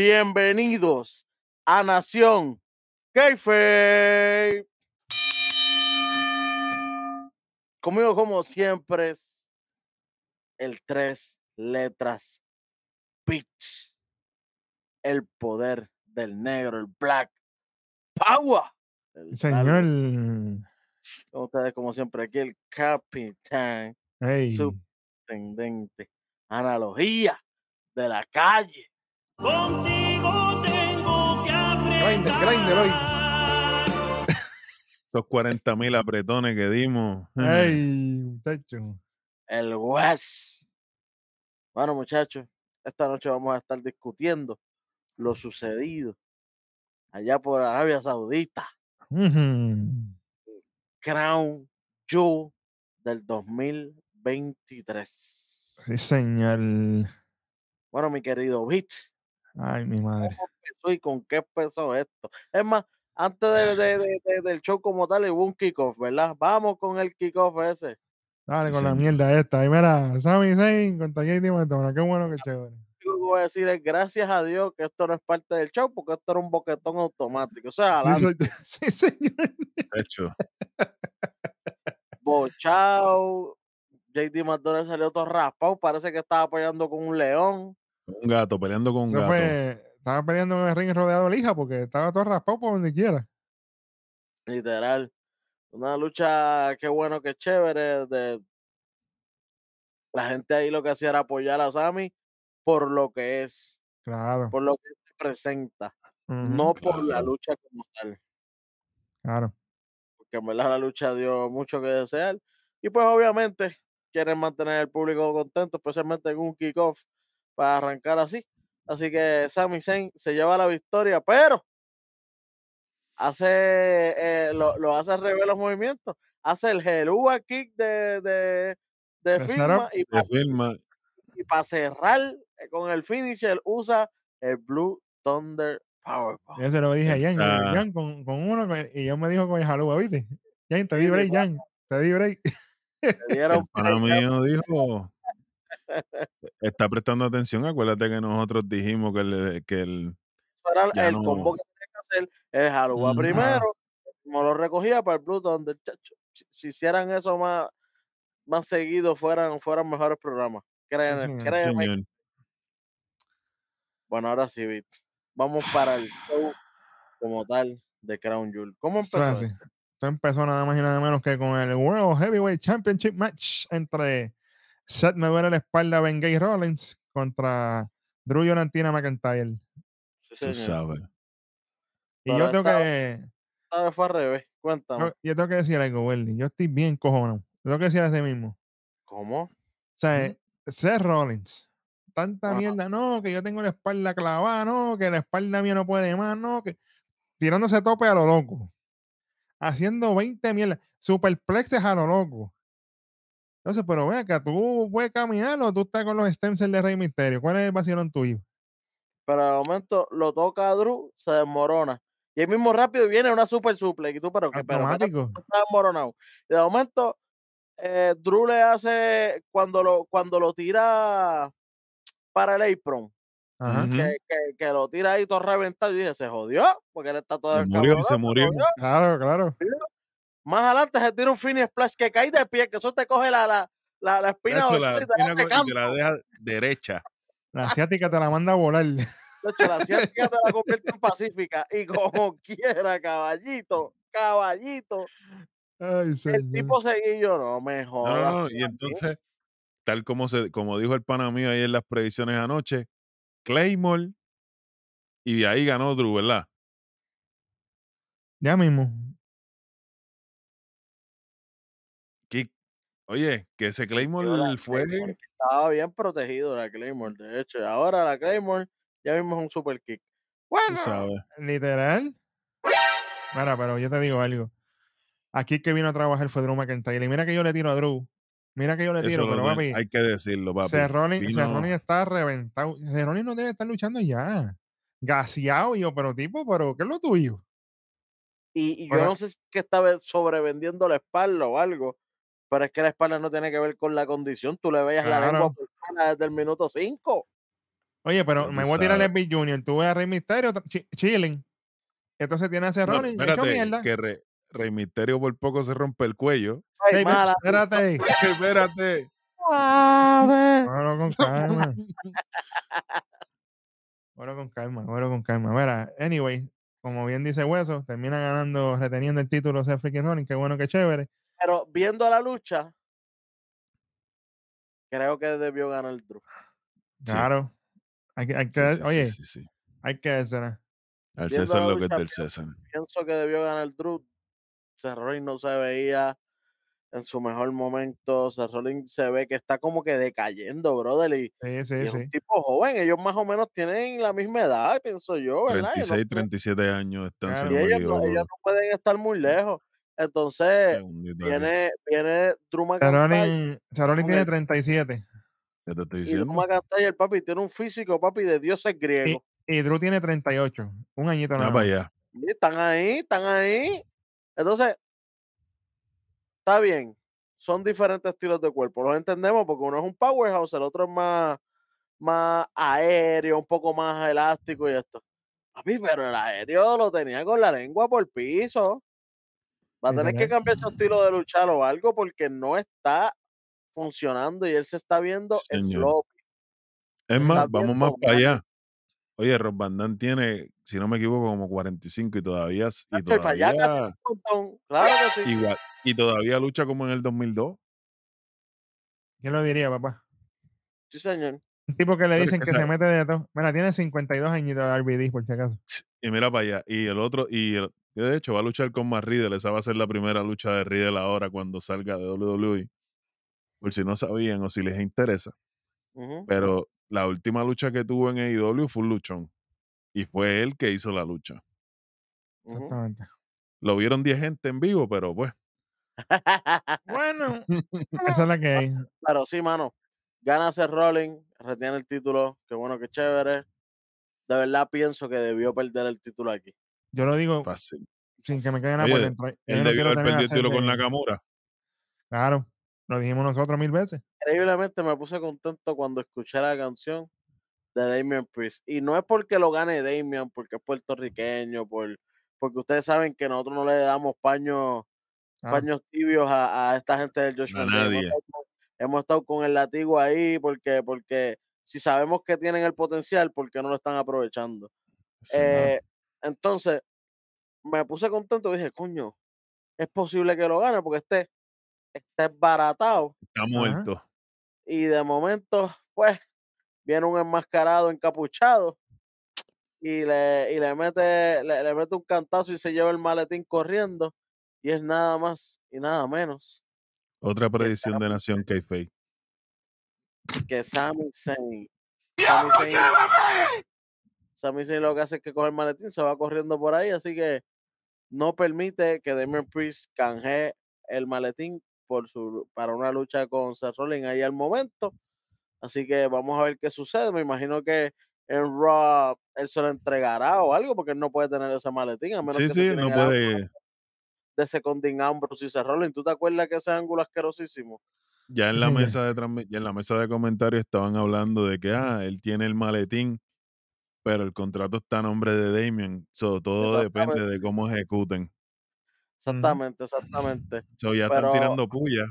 Bienvenidos a Nación Keife. Conmigo, como siempre, es el tres letras pitch. El poder del negro, el black power. el Señor. con ustedes, como siempre, aquí el capitán Ey. subtendente. Analogía de la calle. Contigo tengo que Grinder, apretar. grinder hoy. Esos 40 mil apretones que dimos. Ey, muchacho. el West. Bueno, muchachos, esta noche vamos a estar discutiendo lo sucedido allá por Arabia Saudita. Crown Jewel del 2023. Sí, señor. Bueno, mi querido Bitch, Ay, mi madre. ¿cómo empezó y con qué empezó esto? Es más, antes de- de- de- de- del show como tal, hubo un kickoff, ¿verdad? Vamos con el kickoff ese. Dale Sí, con la mierda esta. Ahí mira, Sammy Zayn contra JD Madonna. Qué bueno, qué chévere. Lo que voy a decir es gracias a Dios que esto no es parte del show, porque esto era un boquetón automático. O sea, Sí, adelante. soy- sí, señor. Hecho, bochao. JD McDonald salió todo raspado. Parece que estaba apoyando con un león. Un gato peleando con un gato. fue. Estaba peleando en el ring rodeado de lija porque estaba todo raspado por donde quiera. Literal. Una lucha, qué bueno, qué chévere. De... La gente ahí lo que hacía era apoyar a Sammy por lo que es, Claro. por lo que se presenta, no por la lucha como tal. Claro. Porque en verdad la lucha dio mucho que desear. Y pues obviamente quieren mantener al público contento, especialmente en un kickoff para arrancar así. Así que Sami Zayn se lleva la victoria, pero hace eh, lo, lo hace al revés los movimientos. Hace el Helua kick de, de, de De firma y para firma. cerrar eh, con el finisher usa el Blue Thunder Powerbomb. Yo se lo dije a Jan. yo, Ah. Jan con, con uno y Jan me dijo con el jalúa, ¿viste? Jan, te di break. Jan. Te di break. Le dieron El pana mío dijo, está prestando atención, acuérdate que nosotros dijimos que el, que el el no. combo que tenía que hacer el Jalúa Ujú. primero, como lo recogía para el Blue Thunder. chacho, Si, si hicieran eso más, más seguido, fueran, fueran mejores programas. Créeme, señor, sí, señor, Bueno, ahora sí, Vic. Vamos para el show como tal de Crown Jewel. ¿Cómo empezó? es así. esto? Esto empezó nada más y nada menos que con el World Heavyweight Championship Match entre Seth me duele la espalda Ben Gay Rollins contra Drew Jonathan McIntyre. Sí, tú sabes. Y Pero yo tengo esta- que Esta vez fue al revés. Cuéntame. yo, yo tengo que decir algo, Welly. Yo estoy bien cojonado. Yo tengo que decir así mismo. ¿Cómo? O sea, Seth Rollins. Tanta Ajá. mierda, no, que yo tengo la espalda clavada, no, que la espalda mía no puede más, no, que tirándose tope a lo loco. Haciendo 20 mierdas, superplexes a lo loco. Entonces, pero vea que tú puedes caminar o tú estás con los stem cells de Rey Misterio. ¿Cuál es el vacilón tuyo? Pero de momento lo toca a Drew, se desmorona. Y ahí mismo rápido viene una super suplex. Y tú, pero que pero, está desmoronado. Y de momento, eh, Drew le hace cuando lo, cuando lo tira para el apron, Ajá. Que, que- que lo tira ahí todo reventado. Y dije, se jodió, porque él está todo Se murió, se murió. Claro, claro. Más adelante se tira un finish splash que cae de pie, que eso te coge la, la, la, la espina Nacho, dorsal la y te y la deja derecha. La asiática te la manda a volar. Nacho, la asiática te la convierte en pacífica. Y como quiera, caballito, caballito. Ay, El tipo no me No, jodas. no, y entonces, tal como se, como dijo el pana mío ahí en las predicciones anoche, Claymore, y de ahí ganó Drew, ¿verdad? Ya mismo. Oye, que ese Claymore la fue. Claymore, Estaba bien protegido la Claymore, de hecho. Ahora la Claymore ya mismo es un super kick. Bueno, sabes. Literal. Mira, pero yo te digo algo. Aquí el que vino a trabajar fue Drew McIntyre. Y mira que yo le tiro a Drew. Mira que yo le Eso tiro, lo pero papi. hay que decirlo, papi. Seth Vino- Rollins está reventado. Rollins no debe estar luchando ya. Gaseado y yo, pero tipo, pero ¿qué es lo tuyo? y, y yo no sé si es que estaba sobrevendiendo la espalda o algo, pero es que la espalda no tiene que ver con la condición. Tú le veías la lengua Claro. por fuera desde el minuto 5. Oye, pero me voy a tirar el sabes. Big Junior. Tú ves a Rey Misterio chi- chilling. Entonces tiene a ese No, hecho mierda. que Re- Rey Misterio por poco se rompe el cuello. Ay, Ey, mala. espérate. espérate. Cógelo con calma. Cógelo con calma, cógelo con calma. Mira, anyway, como bien dice Hueso, termina ganando, reteniendo el título Seth freaking Rollins. Qué bueno, qué chévere. Pero viendo la lucha, creo que debió ganar el Drew. Claro. Hay que, hay que, sí, sí, oye, sí, hay que dársela. Al César lo que es del César. Pienso que debió ganar el Drew. Rollins no se veía en su mejor momento. Rollins se ve que está como que decayendo, brother. Y, Sí, y sí, es sí. un tipo joven. Ellos más o menos tienen la misma edad, pienso yo, ¿verdad? Y no 36, pueden- 37 años están, Claro. y ellos, no, ellos no pueden estar muy lejos. Entonces, viene, viene Drew McIntyre. Tiene el- 37 ¿Qué te estoy Y Drew diciendo? McIntyre, el papi, tiene un físico, papi, de dioses griegos. y Drew tiene 38. Un añito nada más. allá. Y están ahí, están ahí. Entonces, está bien. Son diferentes estilos de cuerpo. Los entendemos porque uno es un powerhouse, el otro es más, más aéreo, un poco más elástico y esto. Papi, pero el aéreo lo tenía con la lengua por piso. Va a tener que cambiar su estilo de luchar o algo porque no está funcionando y él se está viendo slow. Es más, vamos más para allá. Oye, Rob Van tiene, si no me equivoco, como 45 y todavía, y Nacho, y para allá casi todavía, un montón. Claro que sí. igual, y todavía lucha como en el 2002. ¿Quién lo diría, papá? Sí, señor. Un tipo que le dicen que que se mete de todo. Mira, tiene 52 añitos de RBD, por si acaso. Y mira para allá. Y el otro, y el- que de hecho va a luchar con más Riddle. Esa va a ser la primera lucha de Riddle ahora cuando salga de WWE. Por si no sabían o si les interesa. Pero la última lucha que tuvo en AEW fue un luchón. Y fue él que hizo la lucha. Exactamente. Lo vieron 10 gente en vivo, pero pues. Bueno, esa es la que hay. Pero sí, mano. Gana Seth Rollins, retiene el título. Qué bueno, qué chévere. De verdad pienso que debió perder el título aquí. Yo lo digo Fácil. sin que me quede nada por dentro. Él no debió haber a perdido el con Nakamura. Claro, lo dijimos nosotros mil veces. Increíblemente me puse contento cuando escuché la canción de Damian Priest. Y no es porque lo gane Damian, porque es puertorriqueño, por, porque ustedes saben que nosotros no le damos paños Ah, paños tibios a, a esta gente del Josh A nadie. estado con- Hemos estado con el latigo ahí porque, porque si sabemos que tienen el potencial, ¿por qué no lo están aprovechando? Sí, Eh, entonces, me puse contento y dije, coño, es posible que lo gane porque este está esbaratado está muerto. y de momento, pues, viene un enmascarado, encapuchado y le, y le mete, le, le mete un cantazo y se lleva el maletín corriendo y es nada más y nada menos Otra predicción de Nación Kayfabe. que Sami Zayn. Sami Zayn, Sami Zayn lo que hace es que coge el maletín, se va corriendo por ahí, así que no permite que Damian Priest canjee el maletín por su, para una lucha con Seth Rollins ahí al momento. Así que vamos a ver qué sucede. Me imagino que en Raw él se lo entregará o algo, porque él no puede tener ese maletín, a menos Sí, que sí, no puede. de Seconding Ambrose y Seth Rollins. ¿Tú te acuerdas que ese ángulo asquerosísimo? Ya en la Sí, mesa de ya en la mesa de comentarios estaban hablando de que ah, él tiene el maletín, pero el contrato está a nombre de Damien. So, todo depende de cómo ejecuten. Exactamente, exactamente. So, ya Pero- están tirando puya.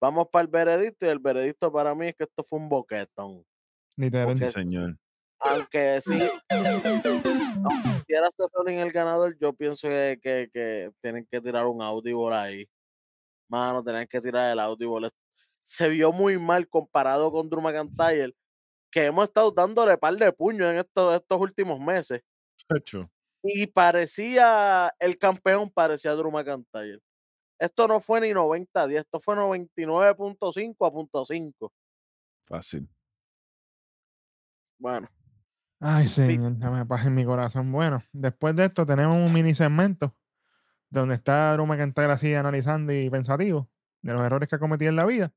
Vamos para el veredicto y el veredicto para mí es que esto fue un boquetón. Literal. porque- Sí, señor. Aunque sí, aunque si era Rollins el ganador, yo pienso que, que, que tienen que tirar un audible ahí. Mano, tienen que tirar el audible. Se vio muy mal comparado con Drew McIntyre, que hemos estado dándole par de puños en estos, estos últimos meses. Y parecía, el campeón parecía Drew McIntyre. Esto no fue ni 90-10, esto fue 99.5 a punto 5. Fácil. Bueno, Ay, señor, dame paz en mi corazón. Bueno, después de esto tenemos un mini segmento donde está Drew McIntyre así analizando y pensativo de los errores que ha cometido en la vida.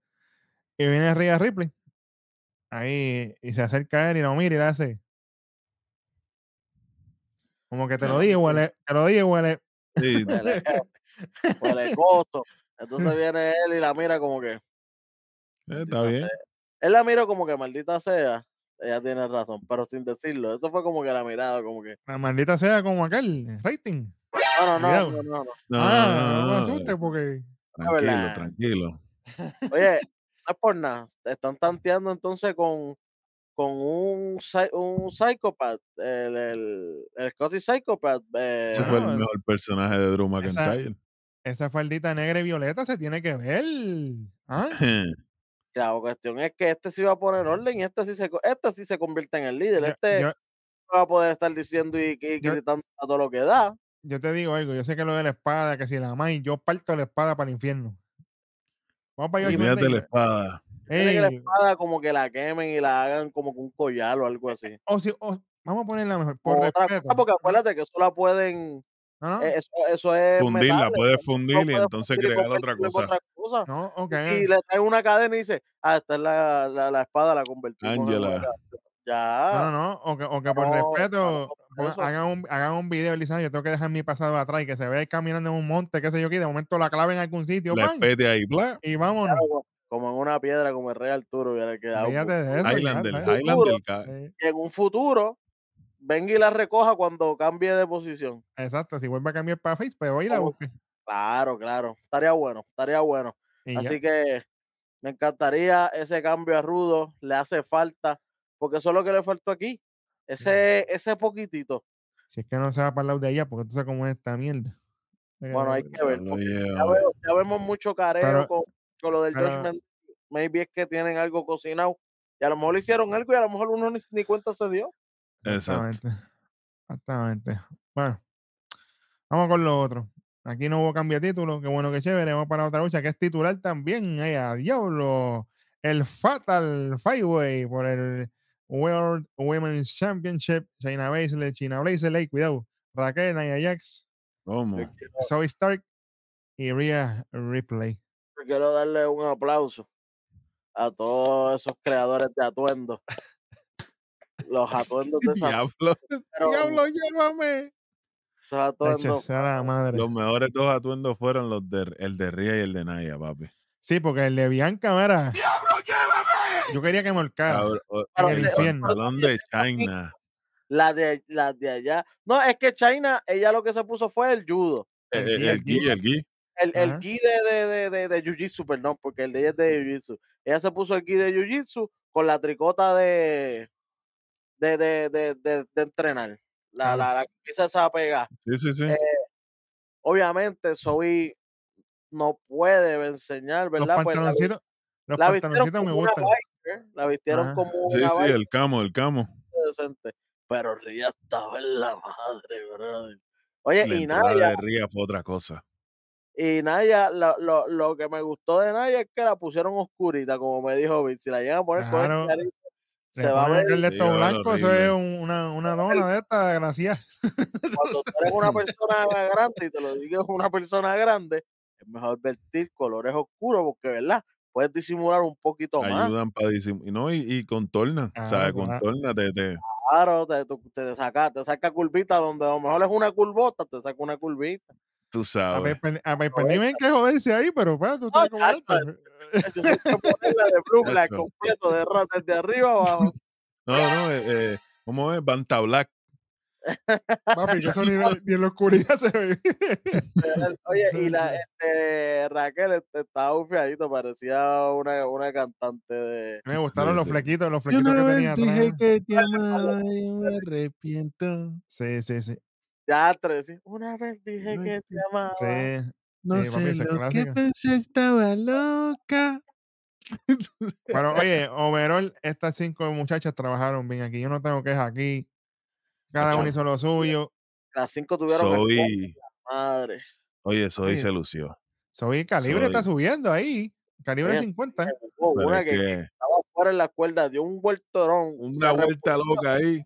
Y viene Rhea Ripley ahí y se acerca a él y lo mira y le hace como que te lo digo, huele, te lo digo, huele. Sí, huele, huele gozo. Entonces viene él y la mira como que. eh, está bien. sea. Él la mira como que maldita sea. ella tiene razón, pero sin decirlo. Eso fue como que la mirada, como que. La maldita sea como aquel rating. No, no, no, no, no, no. No, ah, no, no, me no, asustes porque. Tranquilo, verdad. tranquilo. Oye, no es por nada. Están tanteando entonces con, con un, un psychopath, el, el, el Scotty Psychopath. eh, Ese fue el Ah, mejor personaje de Drew esa- McIntyre. Esa faldita negra y violeta se tiene que ver. ¿Ah? la cuestión es que este sí va a poner orden y este sí se, este sí se convierte en el líder. Yo- Este yo, no va a poder estar diciendo y, y yo- gritando a todo lo que da. yo te digo algo, yo sé que lo de la espada, que si la amáis, yo parto la espada para el infierno. Vamos para allá. La espada. Tiene que la espada como que la quemen y la hagan como que un collar o algo así. o si, o- vamos a ponerla mejor, por O otra respeto. cosa, porque acuérdate que eso la pueden, No, no, eh, eso, eso es Fundirla, no fundir y entonces fundir crear otra en cosa. otra cosa. no, ok. Y le traen una cadena y dice, ah, esta es la, la, la espada, la convertimos en Ángela. una- Ya. No, no, o que, o que por No, respeto no, hagan, un, hagan un video diciendo yo tengo que dejar mi pasado atrás y que se vea caminando en un monte, qué sé yo qué, de momento la clave en algún sitio, La ahí, bla. y vámonos. Claro, como en una piedra, como el rey Arturo hubiera quedado. Olvídate de eso. Y en un futuro, venga y la recoja cuando cambie de posición. exacto, si vuelve a cambiar para Face, pues voy y la busque. Claro, claro. Estaría bueno, estaría bueno. Y ya. Así que me encantaría ese cambio a Rudo, le hace falta, porque eso es lo que le faltó aquí. Ese, ese poquitito. Si es que no se va para el lado de allá, porque tú sabes cómo es esta mierda. Eh, Bueno, hay que ver. Ya, yeah. veo- ya vemos mucho careo Pero- con, con lo del pero- Judgment. Maybe es que tienen algo cocinado. Y a lo mejor le hicieron algo y a lo mejor uno ni, ni cuenta se dio. Exactamente. Exactamente. Bueno, vamos con lo otro. Aquí no hubo cambio de título, qué bueno que chévere. Vamos para otra lucha que es titular también. Ay, a diablo. El Fatal Fireway por el World Women's Championship. China Baszler, China Baszler, cuidado. Raquel, Nia Jax, quiero, Zoe Stark y Rhea Ripley. yo quiero darle un aplauso a todos esos creadores de atuendos. Los atuendos de esa Diablo. pero ¡Diablo, llévame! esos atuendos. sea la madre. Los mejores dos atuendos fueron los de el de Ria y el de Naya, papi. Sí, porque el de Bianca, mira. Yo quería que me ahorcara. Pero el de- infierno. Salón de China. La de, la de allá. No, es que China, ella lo que se puso fue el judo. El El, gui, el, el gui. gui, el gui. El, el gi de, de, de, de, de Jiu-Jitsu, perdón, porque el de ella es de Jiu-Jitsu. Ella se puso el gi de Jiu-Jitsu con la tricota de, de, de, de, de, de entrenar. La, Claro. la, la camisa esa pegada. Sí, sí, sí. Eh, Obviamente, Zoe no puede enseñar, Los ¿verdad? Pues la, vi- pantaloncitos, los la vistieron pantaloncitos me gustan. Biker, la vistieron Ajá. como sí, una sí, biker el camo, el camo. decente. Pero Ria estaba en la madre, brother. Oye, La y Naya, de Ria fue otra cosa. y Naya, lo, lo, lo que me gustó de Naya es que la pusieron oscurita, como me dijo Vince. Si la llegan a poner con el clarito, Le se va a ver aquel de Sí, blanco, eso es una, una dona de esta, gracias. cuando tú eres una persona grande y te lo digo una persona grande, es mejor vestir colores oscuros porque, ¿verdad? Puedes disimular un poquito más. Ayudan para disimular. No, y, y contorna. Claro, ¿Sabes? claro. Contorna. Te, te- Claro, te, te saca, te saca curvita donde a lo mejor es una curvota, te saca una curvita. tú A sabes. Piper a Piper Niven hay que joderse ahí, pero pues, tú sabes cómo es. Yo ponerla de blue black Chacho. completo, de desde arriba abajo. No, no, eh, eh, ¿cómo es? Banta Black. Papi, que eso ni, ni en la oscuridad se ve. Oye, y la este, Raquel este, estaba bufiadito, parecía una, una cantante de. Me gustaron Sí, los sí. flequitos, los flequitos que tenía atrás. que te amaba y me arrepiento. Sí, sí, sí. Teatro, sí. Una vez dije Ay, que te amaba. Sí. No Sí, papi, sé es lo que pensé, estaba loca. Pero oye, overall, estas cinco muchachas trabajaron bien aquí. Yo no tengo quejas aquí. Cada uno hizo lo suyo. Las cinco tuvieron Soy, madre. oye, Soy se lució. Soy calibre está subiendo ahí. Calibre Oye, 50. Hubo Pero una que, estaba fuera en la cuerda, dio un vueltorón. una vuelta loca ahí.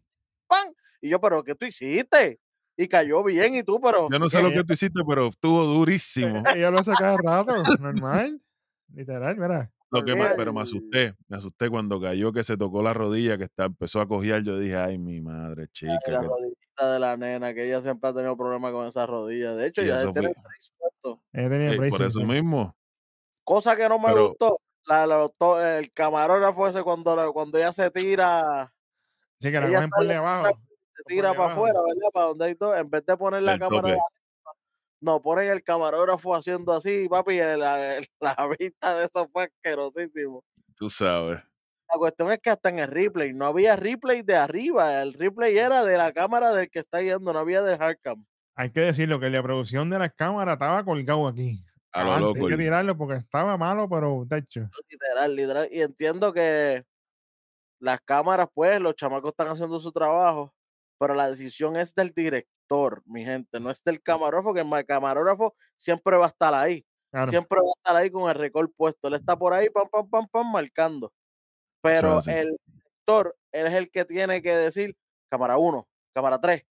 ¡pam! Y yo, pero ¿qué tú hiciste? Y cayó bien, y tú, pero. Yo no sé ¿qué? lo que tú hiciste, pero estuvo durísimo. Ella lo hace cada rato. Normal. Literal, mira. Lo que me- Olvídate. pero me asusté, me asusté cuando cayó que se tocó la rodilla, que está, empezó a cojear. Yo dije, ay, mi madre, chica. Ay, la que- rodillita de la nena, que ella siempre ha tenido problemas con esas rodillas. De hecho, Y ya tiene fue- brace eh, por eso mismo. Cosa que no me Pero- gustó. La, la- to- el camarógrafo ese cuando, la- cuando ella se tira Sí, que la cogen por debajo. se por tira para afuera, ¿verdad? Para donde hay todo, en vez de poner la Del cámara de tope. arriba, no, ponen el camarógrafo haciendo así, papi, y la, la vista de eso fue asquerosísimo. Tú sabes. La cuestión es que hasta en el replay no había replay de arriba, el replay era de la cámara del que está yendo, no había de hardcam. Hay que decirlo que la producción de las cámaras estaba colgado aquí. A lo loco. Hay que tirarlo porque estaba malo, pero de hecho. Literal, literal. Y entiendo que las cámaras, pues, los chamacos están haciendo su trabajo, pero la decisión es del director, mi gente, no es del camarógrafo, que el ma- camarógrafo siempre va a estar ahí. Claro. Siempre va a estar ahí con el récord puesto. Él está por ahí, pam, pam, pam, pam, marcando. Pero el director, él es el que tiene que decir cámara 1, cámara 3,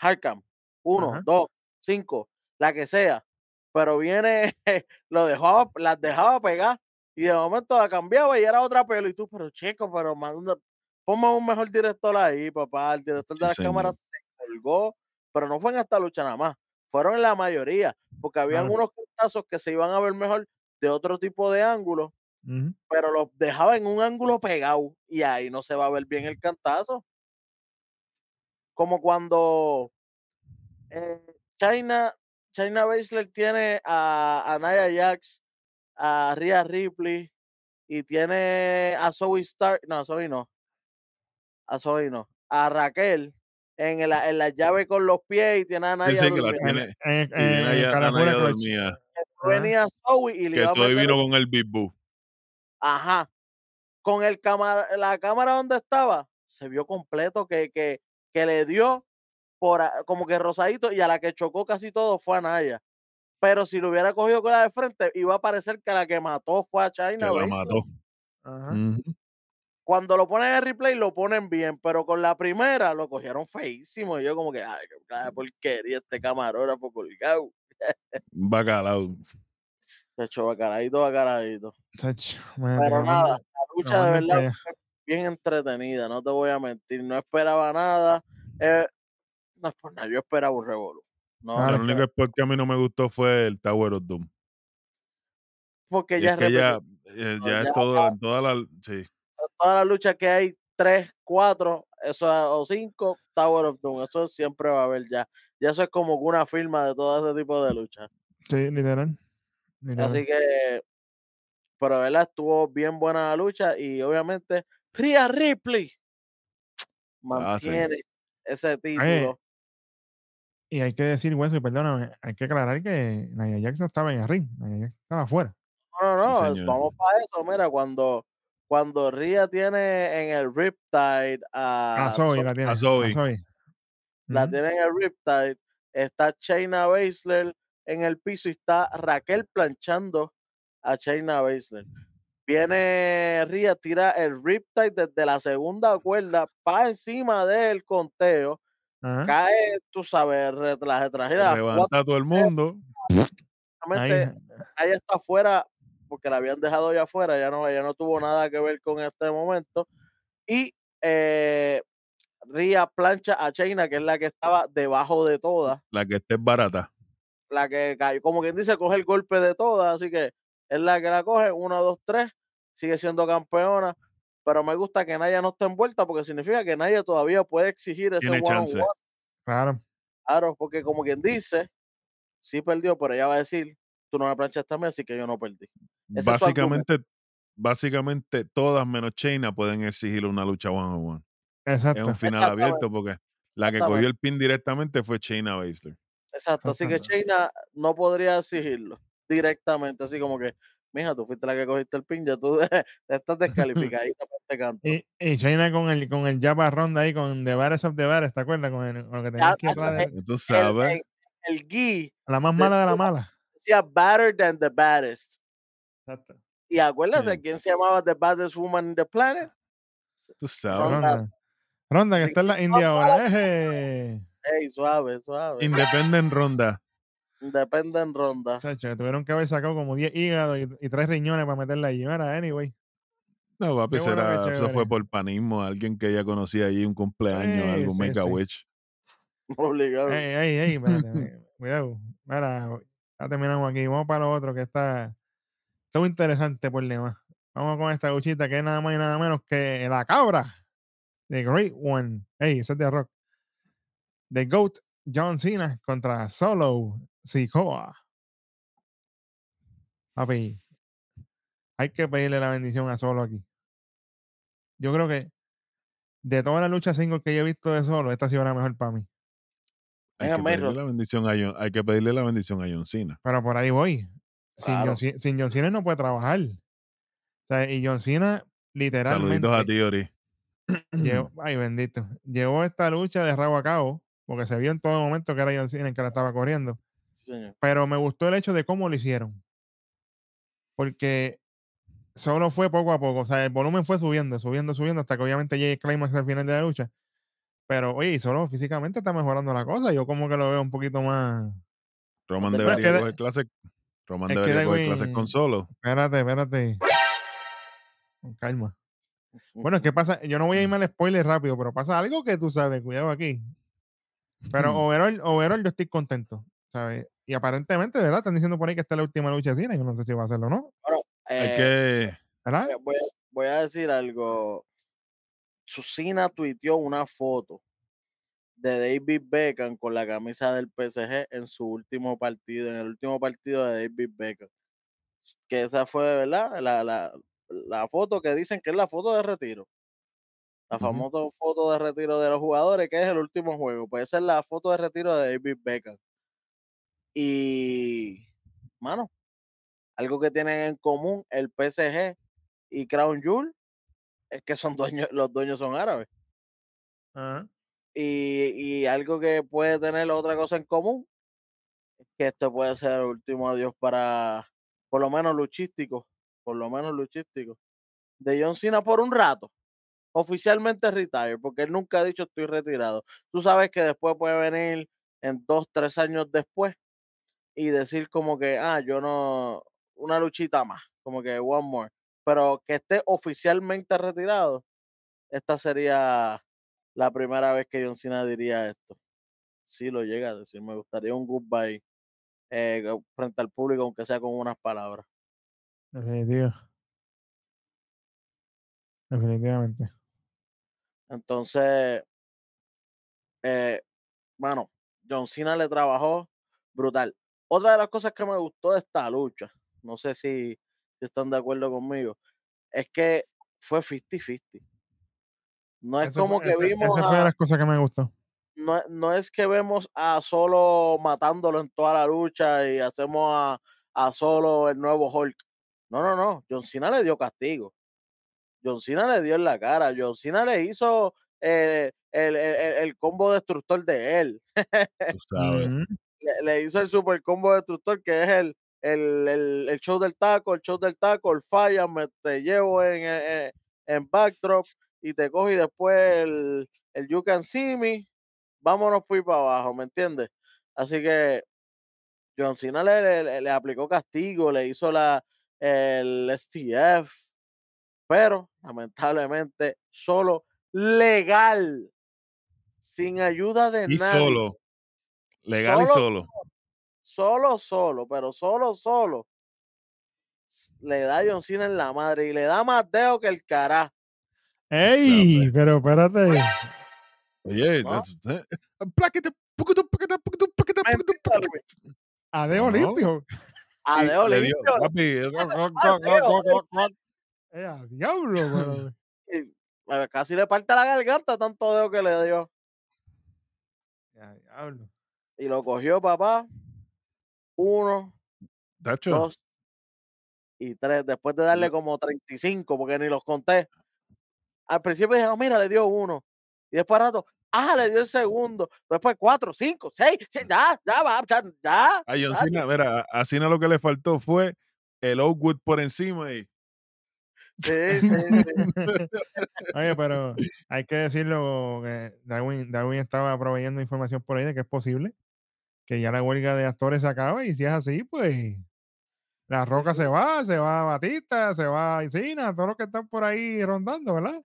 hardcam, 1, Ajá. 2, 5, la que sea. Pero viene, lo dejaba, las dejaba pegar y de momento la cambiaba y era otra pelo. Y tú, pero chico, pero manda, ponme un mejor director ahí, papá. El director Sí, de las señor. cámaras se colgó, pero no fue en esta lucha nada más. Fueron en la mayoría, porque habían unos cantazos que se iban a ver mejor de otro tipo de ángulo pero los dejaba en un ángulo pegado y ahí no se va a ver bien el cantazo. Como cuando eh, China, China Baszler tiene a, a Nia Jax, a Rhea Ripley y tiene a Zoe Stark, no, a Zoe no, a Zoe no, a Raquel en, el- en la llave con los pies y tiene a Naya sí, que la tiene. En- en- en dormía. Venía Zoe y le Que meter vino con el Big Boo. Ajá. Con el cámara, la cámara donde estaba, se vio completo que, que, que le dio por a- como que rosadito y a la que chocó casi todo fue a Naya. Pero si lo hubiera cogido con la de frente, iba a parecer que la que mató fue a Que China. la mató. Ajá. Cuando lo ponen en replay, lo ponen bien, pero con la primera lo cogieron feísimo. Y yo, como que, ay, qué de porquería este camarógrafo colgado. Bacalao. Bacaradito, bacaradito. Chacho, imagínate, Pero nada, la lucha de verdad fue bien entretenida, no te voy a mentir, no esperaba nada. eh, no es por nada, yo esperaba un revolú. No, Claro. El único spot que a mí no me gustó fue el Tower of Doom. porque ya es que ya, eh, ya es todo, en toda la. Sí. Todas las luchas que hay, tres, cuatro, eso, o cinco, Tower of Doom, eso siempre va a haber ya. Ya eso es como una firma de todo ese tipo de luchas. Sí, literal. literal. Así que, pero verdad estuvo bien buena la lucha y obviamente Rhea Ripley Ah, sí. mantiene ese título. Y hay que decir, Wesley, perdóname, hay que aclarar que Jax no estaba en el ring, Nia Jax estaba afuera. No, no, no, vamos para eso. Mira, cuando, cuando Rhea tiene en el Riptide a Ah, Zoe Zo- la tiene. a Zoe. la tiene en el Riptide, está Shayna Baszler en el piso y está Raquel planchando a Shayna Baszler. Viene Rhea, tira el Riptide desde la segunda cuerda para encima del conteo. Ajá. Cae, tú sabes, re- la retrasera. Levanta a todo el mundo. Ahí, ella está afuera porque la habían dejado ya afuera, ya no, ella no tuvo nada que ver con este momento. Y eh, Ria plancha a Chaina, que es la que estaba debajo de todas, La que esté barata. la que cayó, como quien dice, coge el golpe de todas, así que es la que la coge, una, dos, tres, sigue siendo campeona. Pero me gusta que Naya no esté envuelta porque significa que Naya todavía puede exigir ese Tiene one on chance. one. claro. Claro, porque como quien dice, sí perdió, pero ella va a decir, tú no me planchaste a mí, así que yo no perdí. Ese es. Básicamente, básicamente todas menos Chaina pueden exigir una lucha one on one. Es Exacto. un final abierto porque la que cogió el pin directamente fue Chaina Baszler. Exacto, así que. Chaina no podría exigirlo directamente, así como que, mija, tú fuiste la que cogiste el pin, ya tú estás descalificadita para este canto. Y, y Shayna con el, con el Jabba Ronda ahí, con The Baddest of the Baddest, ¿te acuerdas? Con, el- con lo que tenía Ya, aquí hacho, atrás de- eh, Tú sabes. el, el gui la más mala de la mala. decía better than the baddest. Exacto. Y acuérdate Sí. quién se llamaba the baddest woman in the planet. Tú sabes. Ronda. Ronda. Ronda, que está en la India ahora. Ey, suave, suave. Independent Ronda. Depende en ronda. Chacho, que tuvieron que haber sacado como 10 hígados y, y 3 riñones para meterla allí. Mira, anyway. No, papi, bueno, será- eso fue por panismo. Alguien que ella conocía allí, un cumpleaños, Sí, algo, sí, Make a. Witch. Obligado. Ey, ey, ey, espérate, eh, cuidado. Mira, ya terminamos aquí. Vamos para lo otro que está. Todo interesante por demás. Vamos con esta luchita que es nada más y nada menos que la cabra. The Great One. Hey, eso es de rock. The GOAT, John Cena contra Solo Sikoa. Papi, hay que pedirle la bendición a Solo aquí. Yo creo que de todas las luchas single que yo he visto de Solo, esta ha sido la mejor para mí. Hay Venga, que, pedirle la bendición a John, hay que pedirle la bendición a John Cena. Pero por ahí voy. Sin. John, sin John Cena no puede trabajar. O sea, y John Cena, literalmente. Saluditos a ti, Ori. ay, bendito. Llevó esta lucha de rabo a cabo, porque se vio en todo momento que era John Cena el que la estaba corriendo. Sí, señor. Pero me gustó el hecho de cómo lo hicieron. Porque solo fue poco a poco. O sea, el volumen fue subiendo, subiendo, subiendo, hasta que obviamente llegue el climax al final de la lucha. Pero, oye, y solo físicamente está mejorando la cosa. Yo como que lo veo un poquito más. Roman debería coger clases. Roman es debería coger clases con solo. Espérate, espérate. Con calma. Bueno, es que pasa, yo no voy a irme al spoiler rápido, pero pasa algo que tú sabes, cuidado aquí. Pero Hmm. overall, overall yo estoy contento, ¿sabes? Y aparentemente, ¿verdad? Están diciendo por ahí que esta es la última lucha de cine, yo no sé si va a hacerlo o no, Hay Eh, que. ¿verdad? voy- voy, a, voy a decir algo. Susina tuiteó una foto de David Beckham con la camisa del PSG en su último partido, en el último partido de David Beckham. Que esa fue, ¿verdad? La, la, la foto que dicen que es la foto de retiro. La famosa foto de retiro de los jugadores, que es el último juego. Pues esa es la foto de retiro de David Beckham. Y, mano, algo que tienen en común el PSG y Crown Jewel es que son dueños, los dueños son árabes. Ajá. Y, algo que puede tener otra cosa en común que este puede ser el último adiós para, por lo menos luchístico, por lo menos luchístico, de John Cena por un rato. Oficialmente retire, porque él nunca ha dicho estoy retirado. Tú sabes que después puede venir en dos, tres años después y decir como que, ah, yo no, una luchita más, como que one more. Pero que esté oficialmente retirado, esta sería la primera vez que John Cena diría esto. Si lo llega a decir, me gustaría un goodbye eh, frente al público, aunque sea con unas palabras. Definitivo. Definitivamente. Entonces, eh, mano, John Cena le trabajó brutal. Otra de las cosas que me gustó de esta lucha, no sé si, si están de acuerdo conmigo, es que fue 50-50. No es Eso como que esa- vimos Esa fue de las cosas que me gustó. no, no es que vemos a Solo matándolo en toda la lucha y hacemos a, a Solo el nuevo Hulk. No, no, no. John Cena le dio castigo. John Cena le dio en la cara. John Cena le hizo eh, el, el- el- el combo destructor de él. Tú sabes. Ujú. Le, le hizo el super combo destructor que es el, el, el- el show del taco, el show del taco, el falla, me te llevo en, en, en backdrop y te cojo y después el, el you can see me, vámonos por ahí para abajo, ¿me entiendes? Así que John Cena le, le- le- aplicó castigo, le hizo la, el STF, pero lamentablemente solo legal, sin ayuda de Y nadie solo. Legal y Solo- solo. solo, pero solo, solo, le da John Cena en la madre y le da más dedo que el cara. ¡Ey! Pero espérate. Oye, plaquete, pucutu, paquete, pucutu, paquete, pucutu, Mentira, paquete. Luis. A dedo No. limpio. A Y dedo le dio- limpio. papi, a diablo, Casi le parte la garganta tanto dedo que le dio. Diablo. Y lo cogió papá. Uno, dos y tres. Después de darle como 35, porque ni los conté. Al principio dije, "Oh, mira, le dio uno. Y después al rato, ah, le dio el segundo. Después cuatro, cinco, seis, siete, ya, ya, va, ya, ya. a John Cena, mira, a Cena lo que le faltó fue el Oakwood por encima y Sí, sí, sí. Oye, pero hay que decirlo que Darwin, Darwin estaba proveyendo información por ahí de que es posible que ya la huelga de actores se acabe y si es así, pues la roca sí. se va, se va Batista, se va Encina, todos los que están por ahí rondando, ¿verdad?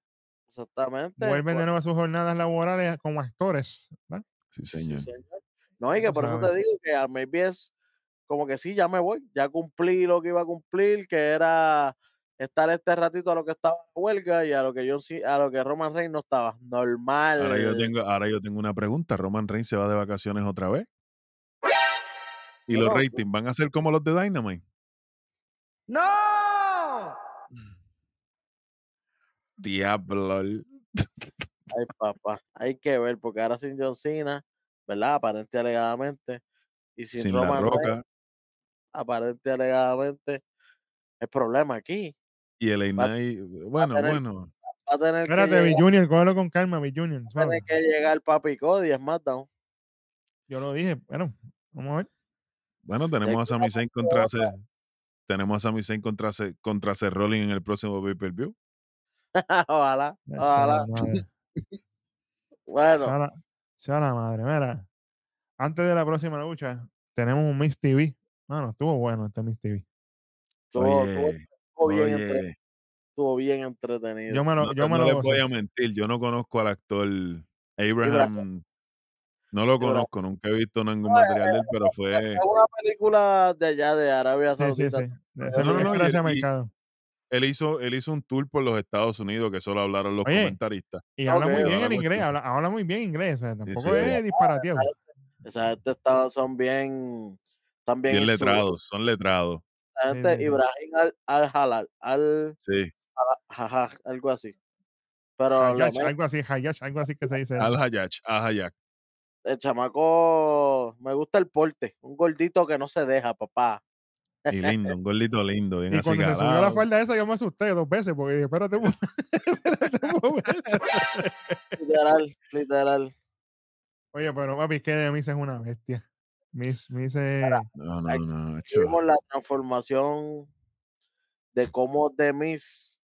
Exactamente. Vuelven de Pues, nuevo a sus jornadas laborales como actores, ¿verdad? sí, sí, señor. No, y que por eso te digo que a maybe es como que sí, ya me voy, ya cumplí lo que iba a cumplir, que era estar este ratito a lo que estaba en huelga y a lo que yo sí, a lo que Roman Reigns no estaba. Normal. Ahora yo tengo, ahora yo tengo una pregunta. ¿Roman Reigns se va de vacaciones otra vez? ¿Y los Bueno, ratings van a ser como los de Dynamite? ¡No! Diablo. Ay, papá, hay que ver, porque ahora sin John Cena, ¿verdad? Aparente alegadamente, y sin, Sin Roman Reigns, aparente alegadamente, el problema aquí y el Knight. Bueno, tener- bueno. va a tener que Espérate, B llegar, Junior, cógelo con calma, B Junior. va a suave. tener que llegar Papi Cody a SmackDown. Yo lo dije, bueno, vamos a ver. Bueno, tenemos a Sami Zayn contra. Se- tenemos a Sami Zayn contra Se- contra Seth Rollins en el próximo pay-per-view. ojalá, ojalá. Bueno, Sea la, sea la madre. Mira, antes de la próxima lucha, tenemos un Miss TV. Bueno, estuvo bueno este Miss TV. estuvo, estuvo- Oye, estuvo bien entre- estuvo bien entretenido. Yo me lo, no, yo me no lo les voy a mentir, yo no conozco al actor Abraham. No lo Abraham. conozco, nunca he visto ningún material de él, pero fue. Es una película de allá, de Arabia Sí, sí, Saudita. sí. No, no, no, ese el- y- mercado. Él hizo, él hizo un tour por los Estados Unidos que solo hablaron los Oye, comentaristas. Y habla Ok, muy bien habla en inglés, habla, habla muy bien inglés. O sea, tampoco sí, sí. es disparateado. Esa gente está, son bien, están bien, letrados, son letrados. Esa Sí, gente. Ibrahim al, al halal, al Sí. jaja, algo así. Pero algo así, Hayash, algo así que se dice. Al Hayach, a Hayak. el chamaco, me gusta el porte, un gordito que no se deja, papá. Y lindo, un gordito lindo, bien Y así cuando se subió la falda esa, yo me asusté dos veces porque dije, espérate, un mo- espérate un momento. Literal, literal. Oye, pero papi, es que de Miss es una bestia. Miss, Miss es... No, no, no. Vimos la transformación de cómo Demis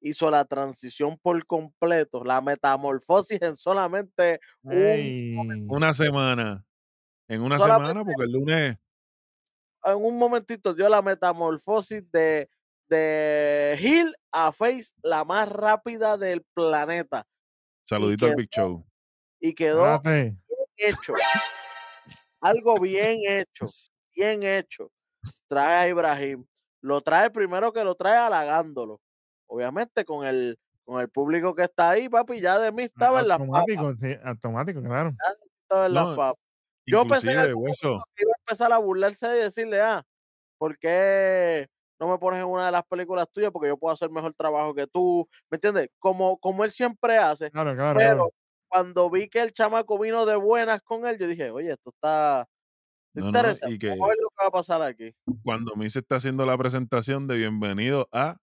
hizo la transición por completo, la metamorfosis en solamente un Ey, Una semana. En una Solamente- semana, porque el lunes. En un momentito dio la metamorfosis de, de Hill a Face, la más rápida del planeta. Saludito al Big Show. Y quedó espérate. hecho. Algo bien hecho. Bien hecho. Trae a Ibrahim. Lo trae primero que lo trae halagándolo. Obviamente con el, con el público que está ahí, papi, ya de mí estaba en papas. automático, sí, automático, claro. Estaba en las No, papas. Yo pensé que iba a empezar a burlarse y decirle, ah, ¿por qué no me pones en una de las películas tuyas? Porque yo puedo hacer mejor trabajo que tú. ¿Me entiendes? Como, como él siempre hace. Claro, claro. Pero claro. cuando vi que el chamaco vino de buenas con él, yo dije, oye, esto está No, no, interesante. y que Vamos a ver lo que va a pasar aquí. cuando Miss está haciendo la presentación de bienvenido a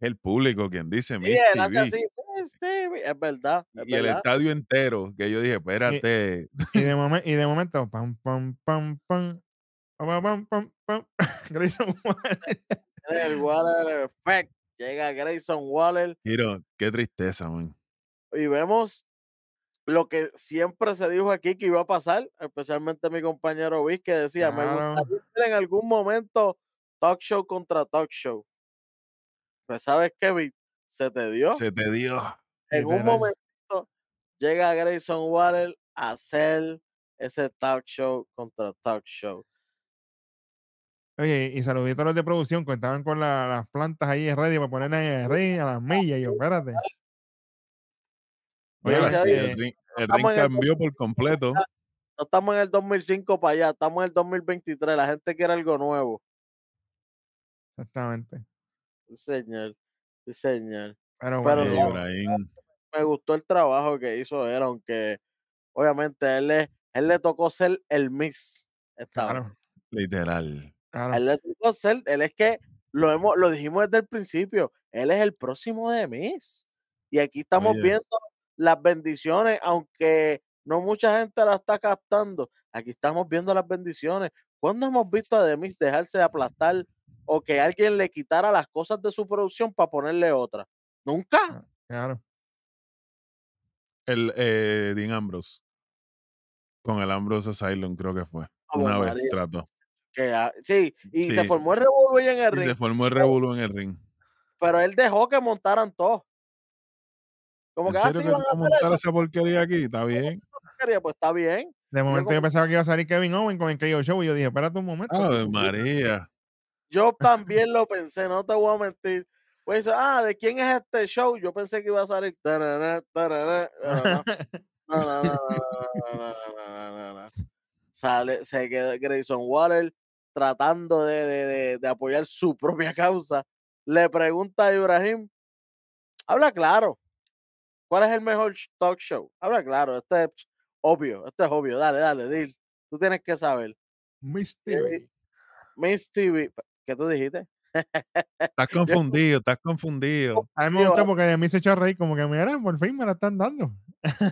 el público quien dice Miss TV. así, "Miss TV", es verdad, es y el estadio entero, que yo dije, espérate, Y de, momen- y de momento, pam, pam, pam, pam, pam, pam, pam, pam. Grayson Waller. El Waller Effect. Llega Grayson Waller Giro, qué tristeza, man. y vemos lo que siempre se dijo aquí que iba a pasar, especialmente mi compañero Vic que decía, me Claro. gustaría ver en algún momento talk show contra talk show. Pues sabes Vic, se te dio. Se te dio. en un momentito llega Grayson Waller a hacer ese talk show contra talk show. Oye, y saludito a los de producción que estaban con la- las plantas ahí ready para poner ahí ready a las millas. Y yo, espérate. Oye, sí, el ring, el estamos ring en el cambió por completo. No estamos en el 2005 para allá, estamos en el 2023. La gente quiere algo nuevo. Exactamente. Señor. Sí, señor. Pero bueno, no. Me gustó el trabajo que hizo él, aunque obviamente él le, él le tocó ser el mix. Esta vez. Literal. Claro. él le tocó ser, él es que lo hemos, lo dijimos desde el principio, él es el próximo de Miss. Y aquí estamos Oye. viendo las bendiciones, aunque no mucha gente la está captando. Aquí estamos viendo las bendiciones. ¿Cuándo hemos visto a Demis dejarse de aplastar o que alguien le quitara las cosas de su producción para ponerle otra? Nunca. Claro. El eh, Dean Ambrose. Con el Ambrose Asylum, creo que fue. Ave Una vez María. trató. Que, ah, sí, y se formó el ahí en el Y se ring, formó el revuelo en el ring. pero él dejó que montaran todos. Como ¿En que serio así que van a montar eso, esa porquería aquí? Está bien. Pues está bien. De momento yo como- pensaba que iba a salir Kevin Owen con el KO Show y yo dije, espérate un momento. Ave María. Yo también lo pensé, no te voy a mentir. Pues ah, ¿de quién es este show? Yo pensé que iba a salir. Sale, se quedó Grayson Waller tratando de, de, de, de, apoyar su propia causa. Le pregunta a Ibrahim, habla claro. ¿Cuál es el mejor talk show? Habla claro, este es obvio, este es obvio. Dale, dale, Dil. Tú tienes que saber. Miss TV. Miss TV. ¿Qué tú dijiste? Estás confundido, estás confundido. A mí me gusta porque de mí se echó a reír como que, mira, por fin me la están dando.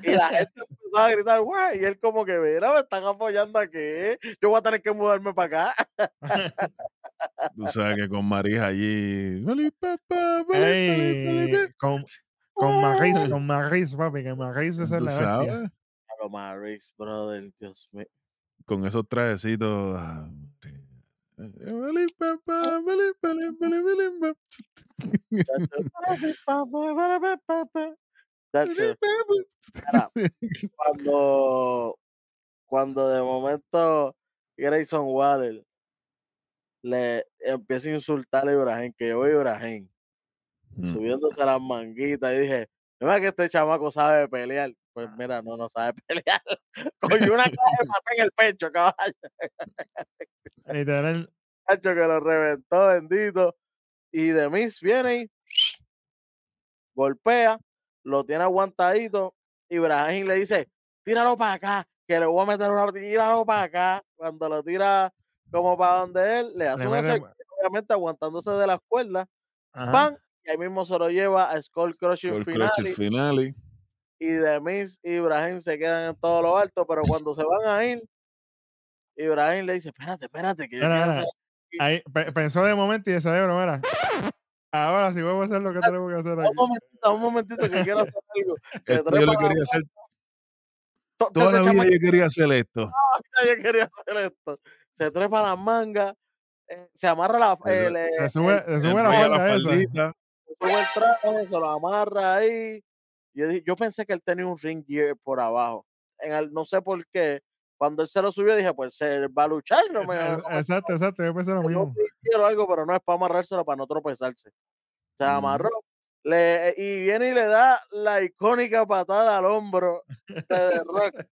Y la gente empezó a gritar, guay, y él como que, mira, me están apoyando aquí. Yo voy a tener que mudarme para acá. Tú sabes que con Marija allí. "Vale, papá, vale, vale, vale, Ey, vale". con, con Maris, con Maris, papi, que Maris es Tú la Maris, brother, Dios mío. con esos trajecitos. ah, eh, Chacho, mira, cuando, cuando de momento Grayson Waller le empieza a insultar a Ibrahim, que yo veo a Ibrahim Mm. subiéndose las manguitas y dije, mira que este chamaco sabe pelear. Pues mira, no, no sabe pelear. Cogió una caja de pata en el pecho, caballo. Literal, Cacho, que lo reventó, bendito. Y de Miss viene y golpea, lo tiene aguantadito. Ibrahim le dice, tíralo para acá, que le voy a meter una tíralo para acá. Cuando lo tira como para donde él, le hace le un exec- obviamente aguantándose de las cuerdas, ajá. ¡pam! Y ahí mismo se lo lleva a Skull Crushing Por Finale. Crush el finale. Y de Miss y Ibrahim se quedan en todo lo alto, pero cuando se van a ir, Ibrahim le dice, espérate, espérate, que yo mira, hacer Ahí pe- pensó de momento y de cerebro, mira. Ahora sí vamos a hacer lo que tenemos que hacer un aquí. momentito, un momentito que quiero hacer algo. Se yo trepa lo la quería hacer. to- Toda la vida chamaquito yo quería hacer esto. yo quería hacer esto. Se trepa las mangas, eh, se amarra la, Se- el, eh, Se sube, se sube la falda esa. faldita. sube el traje, se lo amarra ahí. Yo, yo pensé que él tenía un ring gear por abajo. En el, no sé por qué. Cuando él se lo subió, dije, pues se va a luchar. No me, no Exacto, exacto, yo pensé lo mismo. quiero algo, pero no es para amarrárselo para no tropezarse. Se amarró. Le, y viene y le da la icónica patada al hombro de The Rock.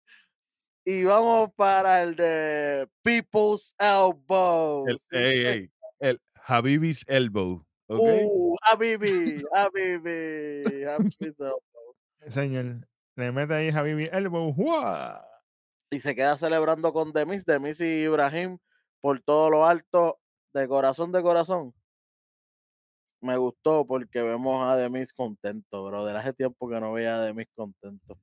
y vamos para el de People's Elbow. El, Sí, ey, sí. ey, el Habibi's Elbow. ¿ok? Uh, Habibi, Habibi, Habibi's Elbow. Señor, le mete ahí Javi Elbow. ¡Jua! Y se queda celebrando con Demis, Demis y Ibrahim por todo lo alto, de corazón de corazón. Me gustó porque vemos a Demis contento, bro. De hace tiempo que no veía a Demis contento.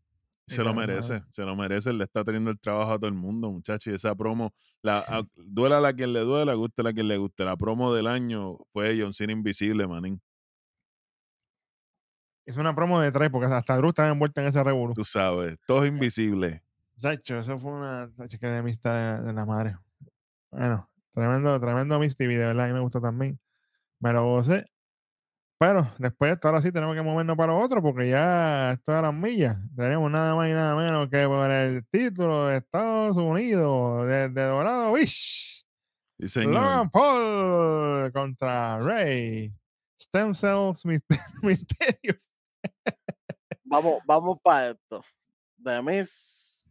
Se lo merece, se lo merece. Le está teniendo el trabajo a todo el mundo, muchachos. Y esa promo, la, a- duela a quien le duela, guste a quien le guste. La promo del año fue John Cena Invisible, manín. Es una promo de tres, porque hasta Drew estaba envuelta en ese revuelo. Tú sabes, todo invisible. Sacho, eso fue una que de amistad de la madre. Bueno, tremendo, tremendo Miss TV, de verdad, a mí me gustó también. Me lo gocé. Pero después de esto, ahora sí tenemos que movernos para lo otro, porque ya esto de las millas. Tenemos nada más y nada menos que por el título de Estados Unidos, de, de Dorado Wish. Sí, señor. Logan Paul contra Rey. Stem Cells Mister- Misterio. Vamos, vamos para esto. Demis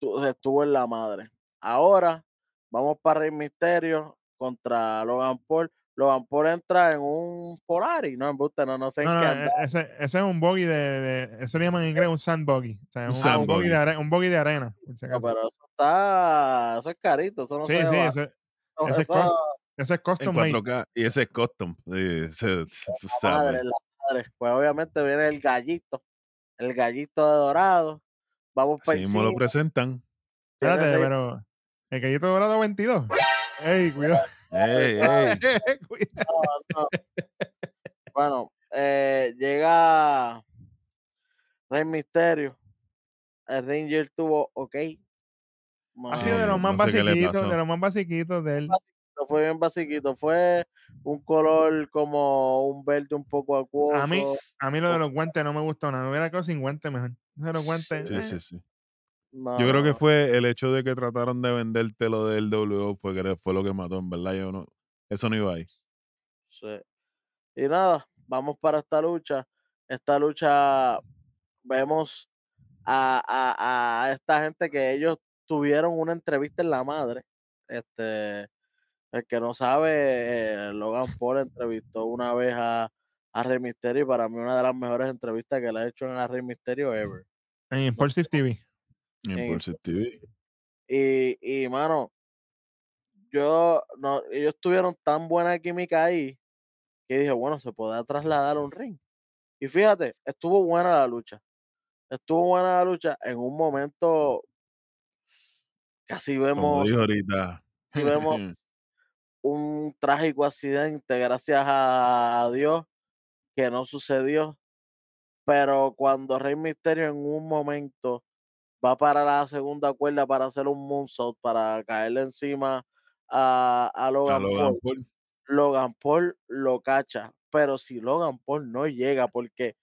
tu- estuvo en la madre. Ahora vamos para Rey Misterio contra Logan Paul. Logan Paul entra en un Polari, no, en buste, no, no sé en No, qué e- ese, ese es un buggy de, de- Eso le llaman en inglés un sand buggy. O sea, Un un, sand un buggy buggy. de are- un buggy de arena. si No, pero eso está, eso es carito, eso no sí, se sí, ese, eso- es eso- cost- ese es En custom. 4K. Y ese es custom. sí, ese- tú madre, sabes. la madre. Pues obviamente viene el gallito, el gallito de dorado. Vamos para mismo lo presentan. Espérate, pero. El gallito dorado 22. Ey, cuidado. Ey, ey. cuidado. no. Bueno, eh, llega Rey Misterio. El Ranger tuvo ok. Ha sido de los más no sé basiquitos, de los más basiquitos de él. No fue bien basiquito, fue un color como un verde un poco acuoso. A mí, a mí lo de los guantes no me gustó nada. Me hubiera quedado sin guantes mejor. De los guantes. Sí, eh, sí, sí. No, Yo creo que fue el hecho de que trataron de venderte lo del W fue, que fue lo que mató, en verdad. Yo no, eso no iba ahí. sí. Y nada, vamos para esta lucha. Esta lucha vemos a, a- a esta gente que ellos tuvieron una entrevista en la madre. Este, el que no sabe, eh, Logan Paul entrevistó una vez a, a Rey Mysterio y para mí una de las mejores entrevistas que le ha hecho a Rey Mysterio ever. En Impulsive TV. En En- Impulsive TV. Y, y mano, yo no, ellos tuvieron tan buena química ahí que dije, bueno, se podrá trasladar a un ring. Y fíjate, estuvo buena la lucha. Estuvo buena la lucha. En un momento casi Como vemos, dijo ahorita. casi vemos un trágico accidente, gracias a, Dios que no sucedió. Pero cuando Rey Misterio en un momento va para la segunda cuerda para hacer un moonsault, para caerle encima a, a a Logan, Logan Paul, Paul. Logan Paul lo cacha. Pero si Logan Paul no llega, porque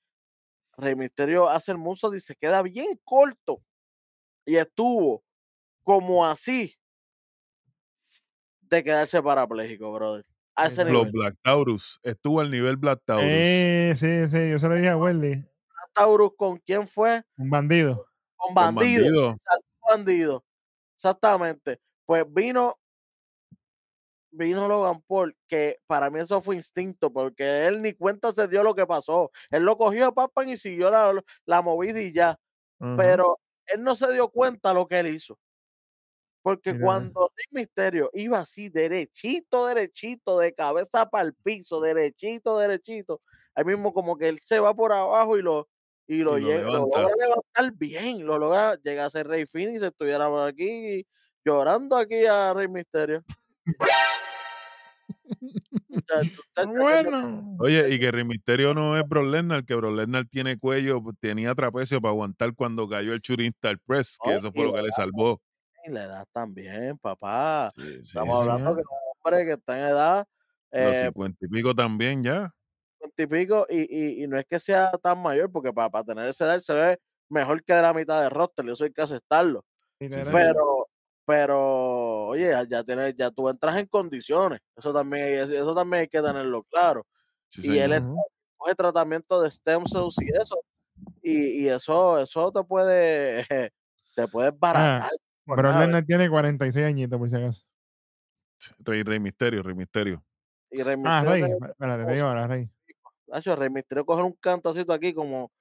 Rey Misterio hace el moonsault y se queda bien corto. Y estuvo como así de quedarse parapléjico, brother. A ese Los nivel. Black Taurus. Estuvo al nivel Black Taurus. Eh, sí, sí, yo se lo dije a Welly. Taurus, ¿con quién fue? Un bandido. Con Con bandido. bandido. Exacto, bandido. Exactamente. Pues vino, vino Logan Paul, que para mí eso fue instinto, porque él ni cuenta se dio lo que pasó. Él lo cogió a Papan y siguió la, la movida y ya. Pero él no se dio cuenta lo que él hizo. Porque Mira. cuando Rey Misterio iba así, derechito, derechito, de cabeza para el piso, derechito, derechito, ahí mismo como que él se va por abajo y lo, y lo, Y lo llega, lo levanta. logra levantar bien, lo logra, llega a ser Rey Phoenix, estuviéramos aquí llorando aquí a Rey Misterio. Bueno. Oye, y que Rey Misterio no es Brock Lesnar, que Brock Lesnar tiene cuello, tenía trapecio para aguantar cuando cayó el Churin Star Press, que eso fue lo que le salvó. Y la edad también, papá. Sí, sí, Estamos hablando que un hombre que está en edad, Los eh, cincuenta y pico también ya. cincuenta y pico, y, y, y no es que sea tan mayor, porque para, tener esa edad se ve mejor que la mitad de roster, eso hay que aceptarlo. Sí. Pero, pero, oye, ya, tienes, ya tú entras en condiciones, eso también, hay- eso también hay que tenerlo claro. Sí, y él. Ujú. coge tratamiento de stem cells y eso, y, y eso, eso te puede, te puedes baratar. Por Brock nada, Lesnar tiene 46 añitos, por si acaso. Rey, Rey Misterio, Rey Misterio. Y Rey Ah, Rey. Espérate, te digo ahora, Rey. Nacho, Rey Misterio coger un cantacito aquí como,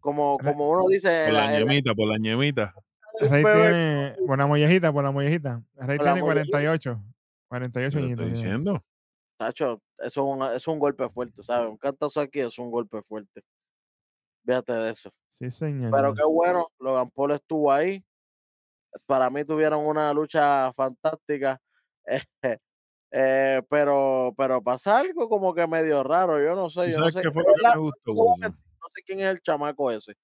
como, como uno dice Por la la, ñemita, por la ñemita. Rey tiene, por la mollejita, por la mollejita. Rey tiene mollejita. 48. 48 Te lo añitos. estoy diciendo. Tacho, eso es, un, eso es un golpe fuerte, ¿sabes? Un cantazo aquí es un golpe fuerte. Fíjate de eso. Sí, señor. Pero qué bueno, Logan Paul estuvo ahí. Para mí tuvieron una lucha fantástica. eh, eh, pero, pero pasa algo como que medio raro. Yo no sé, ¿Tú yo no sabes sé. qué fue de lo que verdad, me gustó, no sé quién es el chamaco ese.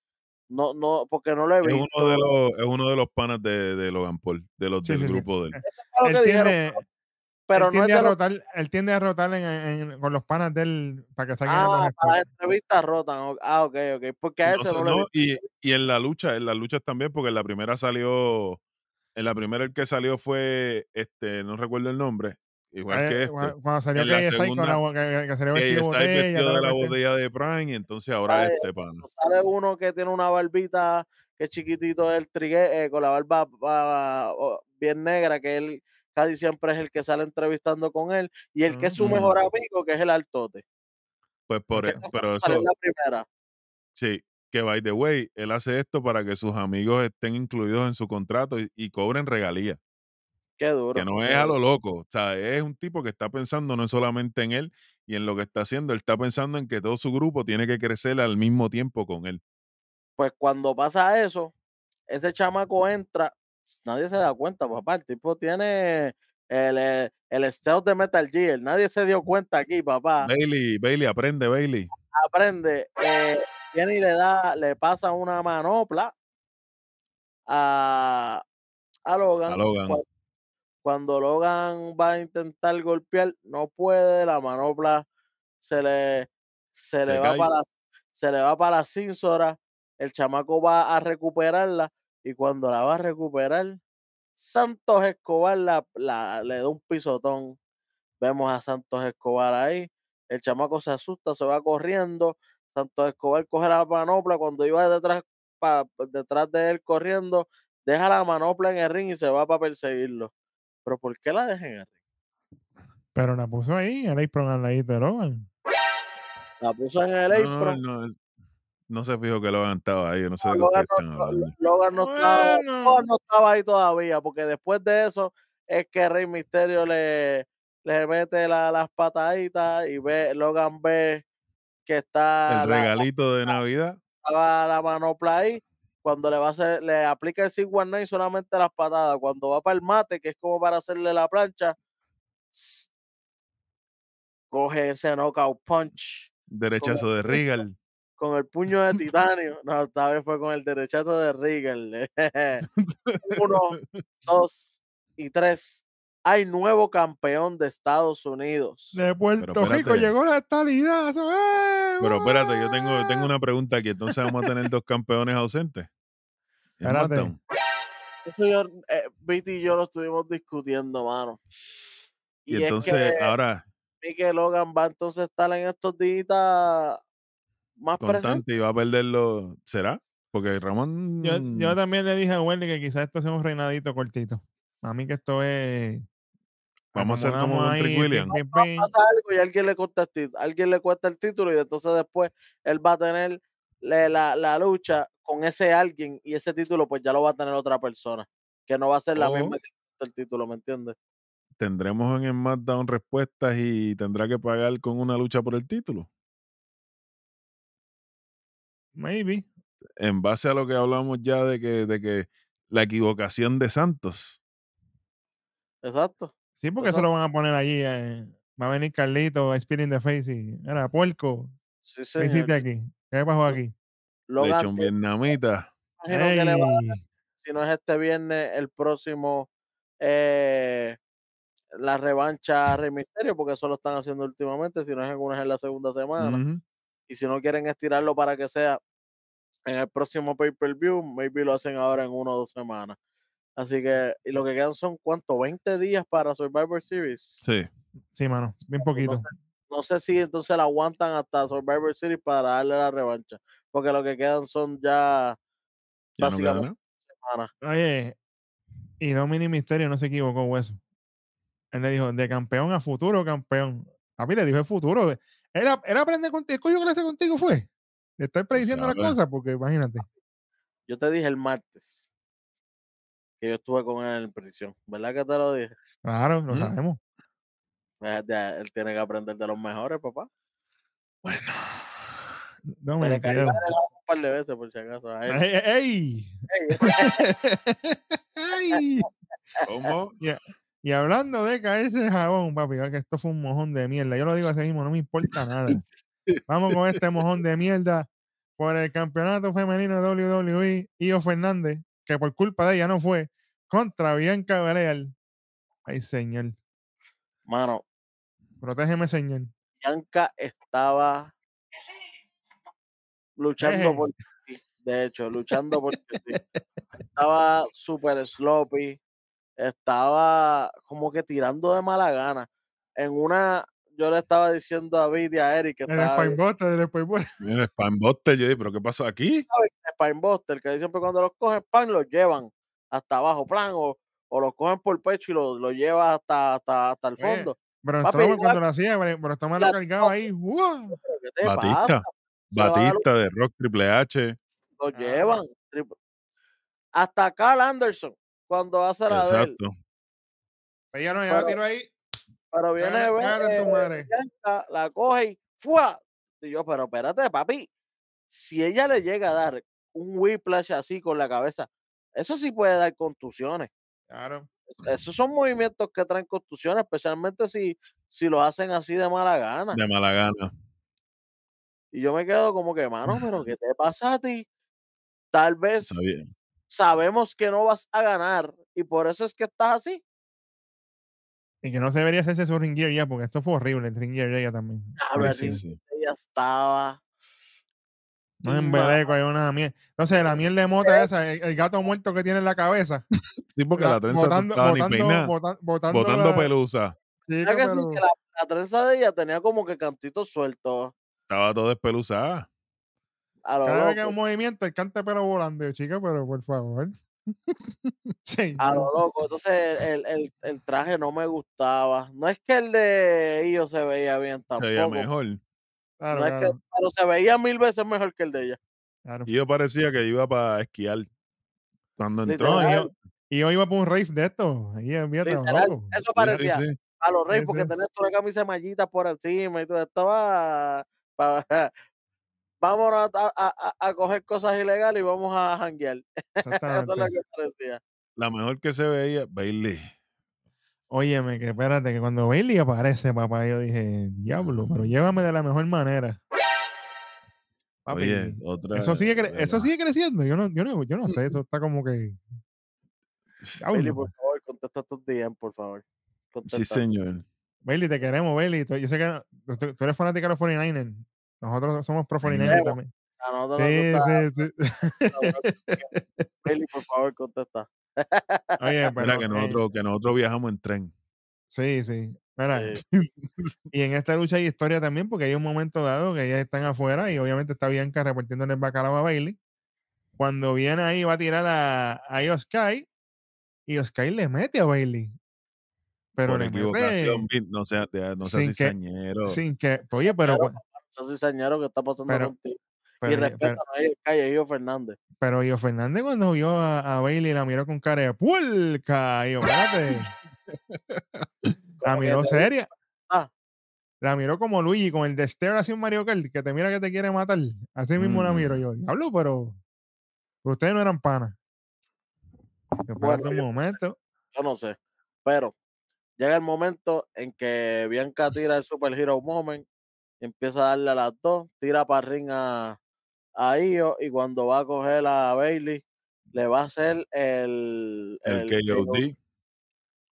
No, no, porque no lo he Es visto. uno de los, es uno de los panas de, de Logan Paul, de los Sí, del sí, sí. grupo de él. Eso fue lo Él que dijeron, pero él no es tiende de a los rotar, él tiende a rotar en, en- con los panas de él para que saquen a Ah, los para las entrevistas rotan. Ah, ok, ok. Porque a No ese no, le no, y, y en la lucha, en las luchas también, porque en la primera salió, en la primera el que salió fue, este, no recuerdo el nombre, igual Eh, que este, cu- Cuando salió En la KSI con segunda, la que, que salió vestido botella. vestido de la botella de Prime, y entonces ahora Ay, este pana. sale uno que tiene una barbita que es chiquitito, el trigue, eh, con la barba oh, bien negra, que él casi siempre es el que sale entrevistando con él, y el que es su mejor amigo, que es el altote. Pues por, e- pero eso, la primera. sí, que by the way, él hace esto para que sus amigos estén incluidos en su contrato y, y cobren regalías. Qué duro. que no es a lo loco, o sea, es un tipo que está pensando no solamente en él y en lo que está haciendo, él está pensando en que todo su grupo tiene que crecer al mismo tiempo con él. Pues cuando pasa eso, ese chamaco entra, nadie se da cuenta, papá. El tipo tiene el, el, el stealth de Metal Gear. Nadie se dio cuenta aquí, papá. Bailey, Bailey, aprende, Bailey. aprende, eh, viene y le da, le pasa una manopla a, a Logan. A Logan. Cua- Cuando Logan va a intentar golpear, no puede, la manopla se le, se le va para la, se le va para la cínsora, el chamaco va a recuperarla y cuando la va a recuperar, Santos Escobar la, la- le da un pisotón. Vemos a Santos Escobar ahí. El chamaco se asusta, se va corriendo. Santos Escobar coge la manopla cuando iba detrás, pa- detrás de él corriendo, deja la manopla en el ring y se va para perseguirlo. Pero ¿por qué la deja en el ring? Pero la puso ahí, el apron al ladito de Logan. La puso en el apron. no, no se fijo que Logan estaba ahí. No sé de qué Logan no, están no- hablando. Logan no estaba, Bueno. Logan no estaba ahí todavía, porque después de eso es que Rey Misterio le, le mete la- las pataditas y ve, Logan ve que está El la, regalito de Navidad. estaba la manopla ahí. Cuando le va a hacer, le aplica el 619 solamente las patadas. Cuando va para el mate, que es como para hacerle la plancha, coge ese knockout punch Derechazo de Regal. Con el puño de titanio. No, esta vez fue con el derechazo de Regal. Uno, dos y tres. Hay nuevo campeón de Estados Unidos. De Puerto Rico llegó la estabilidad. ¡eh! Pero espérate, yo tengo, tengo ¡Uah! una pregunta aquí. Entonces vamos a tener dos campeones ausentes. ¿En Espérate. Eso yo, eh, Viti y yo lo estuvimos discutiendo, mano. Y, es entonces que- ahora y que Logan va entonces a estar en estos días más presente. constante y va a perderlo. ¿Será? Porque Ramón. Yo, yo también le dije a Wendy que quizás esto sea un reinadito cortito. A mí que esto es. Vamos a hacer como con Trick pim. Pasa algo y alguien le cuesta el título, alguien le cuesta el título y entonces después él va a tener la, la lucha con ese alguien y ese título pues ya lo va a tener otra persona, que no va a ser la misma que cuesta el título, ¿me entiendes? Tendremos en el SmackDown respuestas y tendrá que pagar con una lucha por el título. Maybe. En base a lo que hablamos ya de que, de que la equivocación de Santos. Exacto. Sí, porque eso lo van a poner allí. eh, Va a venir Carlito, Spirit in the Face y. Era puerco. Sí, ¿Qué hiciste aquí? ¿Qué pasó aquí? Logan, Lechón te vietnamita. imagino que le va a dar, si no es este viernes, el próximo eh, la revancha a Rey Misterio, porque eso lo están haciendo últimamente, si no es alguna es en la segunda semana. Ujú. Y si no quieren estirarlo para que sea en el próximo pay-per-view, maybe lo hacen ahora en una o dos semanas. Así que, y lo que quedan son, ¿cuánto? 20 días para Survivor Series. Sí. Sí, mano. Bien poquito. No sé si entonces la aguantan hasta Survivor Series para darle la revancha, porque lo que quedan son ya Ya no básicamente nada. semanas. Oye, y Dominic Misterio no se equivocó, hueso. Él le dijo, de campeón a futuro campeón. A mí le dijo el futuro. Él, ap- él aprende contigo. ¿Qué coño clase contigo fue? De estar prediciendo las cosas, porque imagínate. Yo te dije el martes que yo estuve con él en prisión, ¿verdad que te lo dije? Claro, lo ¿Mm? sabemos. Pues, ya, Él tiene que aprender de los mejores, papá. Bueno. Se le cayó el un par de veces, por si acaso. a él. ¡Ey! ey! ¿Cómo? Y hablando de caerse de jabón, papi, que esto fue un mojón de mierda. Yo lo digo así mismo, no me importa nada. Vamos con este mojón de mierda por el campeonato femenino de WWE. Io Fernández, que por culpa de ella no fue, contra Bianca Belair. Ay, señor. Mano, Protégeme, señor. Bianca estaba luchando Eje. por ti. De hecho, luchando por ti. Estaba súper sloppy. Estaba como que tirando de mala gana. En una, yo le estaba diciendo a David y a Eric que El estaba bien- Spinebuster, el Spinebuster. Mira, Spinebuster, yo dije, ¿pero qué pasó aquí? Spinebuster, que siempre cuando los cogen pan los llevan hasta abajo, plan, o, o los cogen por pecho y los lo llevan hasta, hasta, hasta el Oye, fondo. Pero Papi, Strowman ya- cuando lo hacía, pero pero Strowman lo cargaba ahí. ¿Pero. Batista. Batista de Rock Triple H. Lo Ah. llevan. Hasta Carl Anderson, cuando hace la de él. Exacto. Ella no, ella Pero- tiró ahí. Pero viene eh, la coge y ¡fua! Y yo, pero espérate, papi. Si ella le llega a dar un whiplash así con la cabeza, eso sí puede dar contusiones. Claro. Esos son movimientos que traen contusiones, especialmente si, si lo hacen así de mala gana. De mala gana. Y yo me quedo como que, mano, pero ¿qué te pasa a ti? Tal vez Está bien. Sabemos que no vas a ganar y por eso es que estás así. Y que no se debería hacerse su ring gear ya, porque esto fue horrible, el ring gear de ella también. Sí, el sí, sí. ella estaba. No es Ma- embeleco, hay una miel. Entonces, la miel de mota esa, el, el gato muerto que tiene en la cabeza. Sí, porque la- la trenza botando, estaba ni botando, peinada. bota- botando, Botando la- pelusa. La, la trenza de ella tenía como que cantitos sueltos. Estaba todo despeluzada. A lo Cada vez que hay un movimiento, el cante pelo volando, chica, pero por favor. A lo loco. Entonces el, el, el traje no me gustaba. No es que el de ellos se veía bien Se tampoco. veía mejor. Claro, no es que, pero se veía mil veces mejor que el de ella. claro. Y yo parecía que iba para esquiar. Cuando entró. Y Literal. yo, y yo iba por un rave de esto. Eso parecía sí, sí. a los reyes Sí, porque tenés toda la camisa de mallitas por encima y todo. Estaba pa- vámonos a, a- a- coger cosas ilegales y vamos a janguear. Eso es lo Exactamente. que parecía. La mejor que se veía, Bailey. Óyeme, que espérate, que cuando Bailey aparece, papá, yo dije, diablo, pero llévame de la mejor manera. Papi, Oye, otra. eso sigue, cre- eso sigue creciendo. Yo no, yo no, yo no sé, eso está como que. Bailey, por favor, contesta tus DM, por favor. Sí, señor. Bailey, te queremos, Bailey. Tú- Yo sé que tú eres fanática de los 49ers. Nosotros somos pro 49ers Queremos. también. A nosotros nos Sí, gusta- sí, sí. Bailey, por favor, contesta. Oye, Mira pero. que eh, nosotros, que nosotros viajamos en tren. Sí, sí. Mira, Sí. y en esta lucha hay historia también, porque hay un momento dado que ellas están afuera y obviamente está Bianca repartiéndole el bacalao a Bailey. Cuando viene ahí, va a tirar a, a y Sky le mete a Bailey. Pero por le equivocación, mete no sea, de- no sin seas que- sin que. Oye, pero, Eso sí, señor, ¿qué está pasando Pero- contigo? y respeta a nadie, calle, Gio Fernández. pero Io Fernández cuando vio a, a Bailey la miró con cara de puerca. Y yo, espérate. La que miró seria. Ah. La miró como Luigi con el de Stare hacia un Mario Kart, que te mira que te quiere matar. Así mismo la Mm. miro yo. Diablo, pero, pero ustedes no eran panas. Bueno, un yo- momento. yo no sé. Pero llega el momento en que Bianca tira el Super Hero Moment, empieza a darle a las dos, tira para ring a, a Io y cuando va a coger a Bailey, le va a hacer el, El KOD.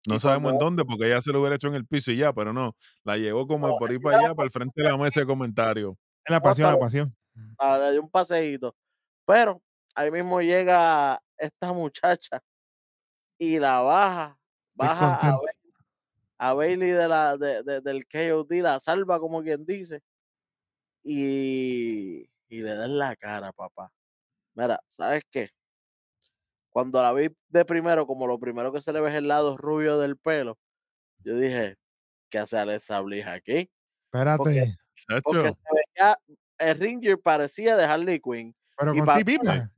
No sabemos en dónde, porque ella se lo hubiera hecho en el piso y ya, pero no. La llevó como No, por ahí para la allá, para el frente de la mesa de comentarios. Es la pasión, la pasión. a- le dio un paseíto. Pero ahí mismo llega esta muchacha y la baja, baja a, a Bailey de la, de, de- del KOD, la salva como quien dice, y, y le da en la cara, papá. Mira, ¿sabes qué? Cuando la vi de primero, como lo primero que se le ve es el lado rubio del pelo, yo dije, ¿qué hace Alexa Bliss aquí? Espérate. Porque se veía, el Ringer parecía de Harley Quinn. Pero y con ti pipa.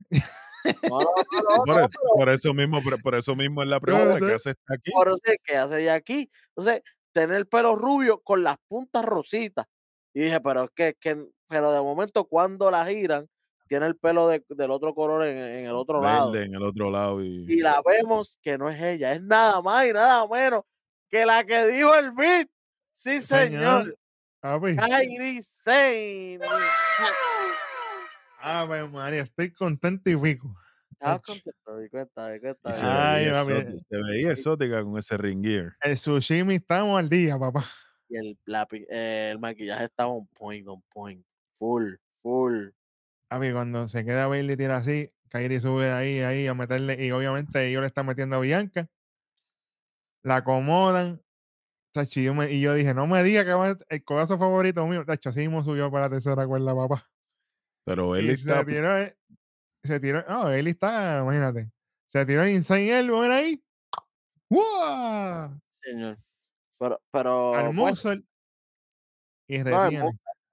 No, no, no, no, por, eso, por eso mismo, por, por eso mismo es la pregunta sé. que hace aquí. por eso es que hace ella aquí. Entonces, tener el pelo rubio con las puntas rositas. Y dije, pero es que, que- pero de momento cuando la giran, tiene el pelo de- del otro color en, en el otro lado. Verde en el otro lado y, Y la vemos que no es ella, es nada más y nada menos que la que dijo el beat. Sí, Señor. señor. Kairi Sane. Ave María, estoy contento y pico. Estaba contento, cuéntame, cuéntame. se, Ay, veía exótica, se veía exótica con ese ring gear. El sushimi estamos al día, papá. Y el, la eh, el maquillaje estaba on point, on point. Full, full. Papi, cuando se queda Bailey tira así, Kairi sube ahí, ahí a meterle, y obviamente ellos le están metiendo a Bianca. La acomodan. Yo me- y yo dije, no me diga que va a- el codazo favorito mío. Tacho, así mismo subió para la tercera cuerda, papá. Pero él Y está. se tiró, eh, se tiró, no, Bailey está, imagínate. Se tiró el Insane Elbow, ven ahí. ¡Wow! Señor. Pero, pero Al pues, muzzle. Y no, el,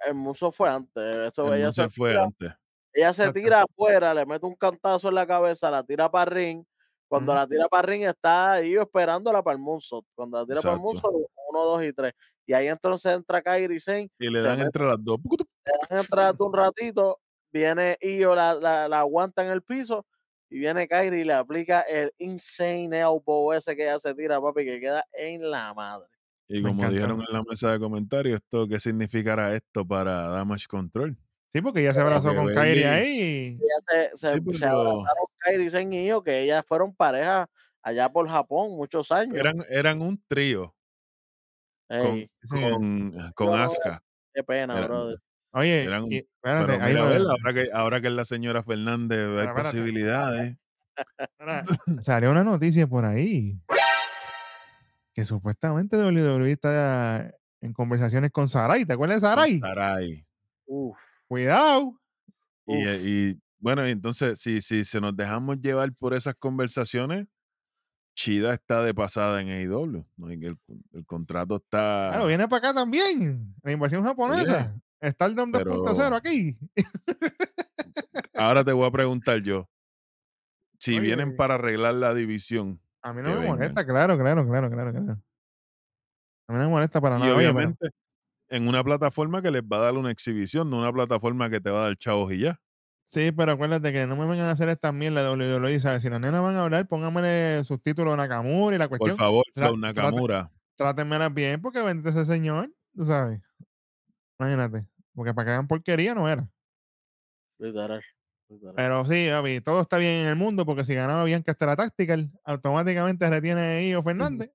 el muso fue antes. Eso, el ella, se fue tira, antes. ella se tira afuera, le mete un cantazo en la cabeza, la tira para ring. Cuando la tira para ring está ahí esperándola para el moonsault. Cuando la tira para el moonsault, uno, dos y tres. Y ahí entonces entra Kairi Sane, Y le se dan mete- entre las dos. le dejan entrar un ratito, viene Io, la, la, la aguanta en el piso, y viene Kairi y le aplica el insane elbow ese que ella se tira, papi, que queda en la madre. Y Me como dijeron en la mesa de comentarios, esto ¿qué significará esto para Damage Control? Sí, porque ya se abrazó con Kairi Bailey- ahí. Ella se, se, Sí, se pero- abrazaron Kairi Sen y Io, que ellas fueron pareja allá por Japón muchos años. Eran, eran un trío Ey, Sí. con, con Asuka. qué pena, era- brother. Oye, eran- y- espérate, Pero ahí mira, lo- a ver, ahora que, ahora que es la señora Fernández, hay espérate. posibilidades. Ahora, salió una noticia por ahí que supuestamente WWE está en conversaciones con Sarai. ¿Te acuerdas de Sarai? Sarai. Uf, Cuidado. Y, Uf. y, bueno, entonces, si, si se nos dejamos llevar por esas conversaciones, Chida está de pasada en AEW. ¿no? El, el contrato está. Claro, viene para acá también. La invasión japonesa. Stardom pero- 2.0 aquí. Ahora te voy a preguntar yo. Si Oye, vienen para arreglar la división, A mí no me vengan. molesta, claro, claro, claro, claro, claro. A mí no me molesta para y nada. Pero- obviamente en una plataforma que les va a dar una exhibición, no una plataforma que te va a dar chavos y ya. Sí, pero acuérdate que no me vengan a hacer estas mierdas de WWE, ¿sabes? Si las nenas van a hablar, pónganme subtítulos de Nakamura y la Por cuestión. favor, tra- Flow Nakamura. Trátenmelas bien porque vende ese señor, tú sabes. Imagínate. Porque para que hagan porquería no era. literal. literal. Pero sí, papi, todo está bien en el mundo porque si ganaba Bianca hasta la Tactical, automáticamente retiene a Io Fernández.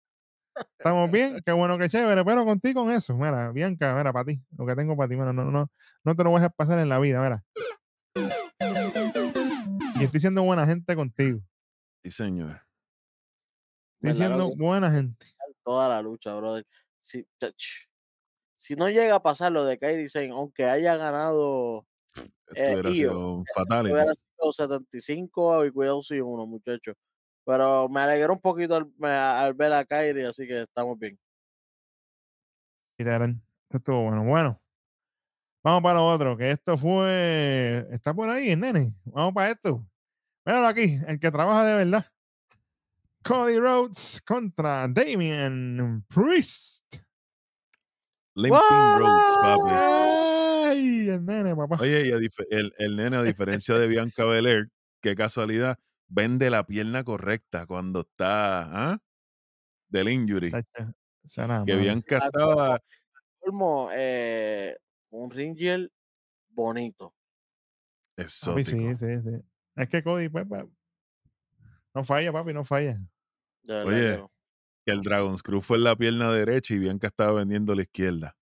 Estamos bien, qué bueno, qué chévere, pero contigo con eso. Mira, Bianca, mira, para ti, lo que tengo para ti, mira, no, no, no te lo voy a pasar en la vida, mira. Y estoy siendo buena gente contigo. Sí, señor. Estoy ¿Verdad, siendo buena gente. Toda la lucha, brother. Chach, si no llega a pasar lo de Kairi Sane, aunque haya ganado, Esto Eh, hubiera Io, sido un fatality. hubiera sido 75 y cuidado si uno, muchachos. Pero me alegró un poquito al, ver a Kairi, así que estamos bien. Esto estuvo bueno. Bueno, vamos para otro, que esto fue. Está por ahí, el nene. Vamos para esto. Míralo aquí, el que trabaja de verdad. Cody Rhodes contra Damian Priest. Limping Rhodes, papi. ¡Ay! El nene, papá. Oye, y el, el nene, a diferencia de Bianca Belair, qué casualidad, vende la pierna correcta cuando está ¿ah? del injury. Nada Que. Bianca estaba eh, un Ringer bonito. Exótico. sí, sí, sí. Es que Cody, pues, pues, no falla, papi, no falla. De verdad Oye. Que el Dragon Screw fue en la pierna derecha y Bianca estaba vendiendo la izquierda.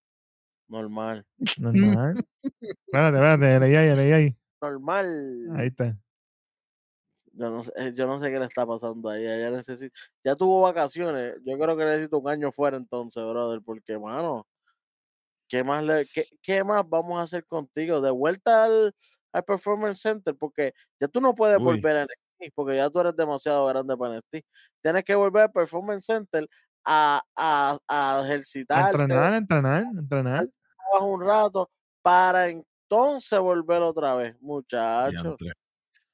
normal. Normal. espérate, espérate, leí ahí, leí ahí. Normal. Ahí está. Yo no, sé, eh, yo no sé qué le está pasando ahí. Ella necesita, ya tuvo vacaciones. Yo creo que necesita un año fuera entonces, brother, porque, mano, ¿qué más, le, qué, qué más vamos a hacer contigo? De vuelta al, al Performance Center, porque ya tú no puedes Uy. volver a NXT, porque ya tú eres demasiado grande para NXT. Tienes que volver al Performance Center a, a, ejercitarte, entrenar, entrenar, entrenar. un rato, para entonces volver otra vez, muchachos.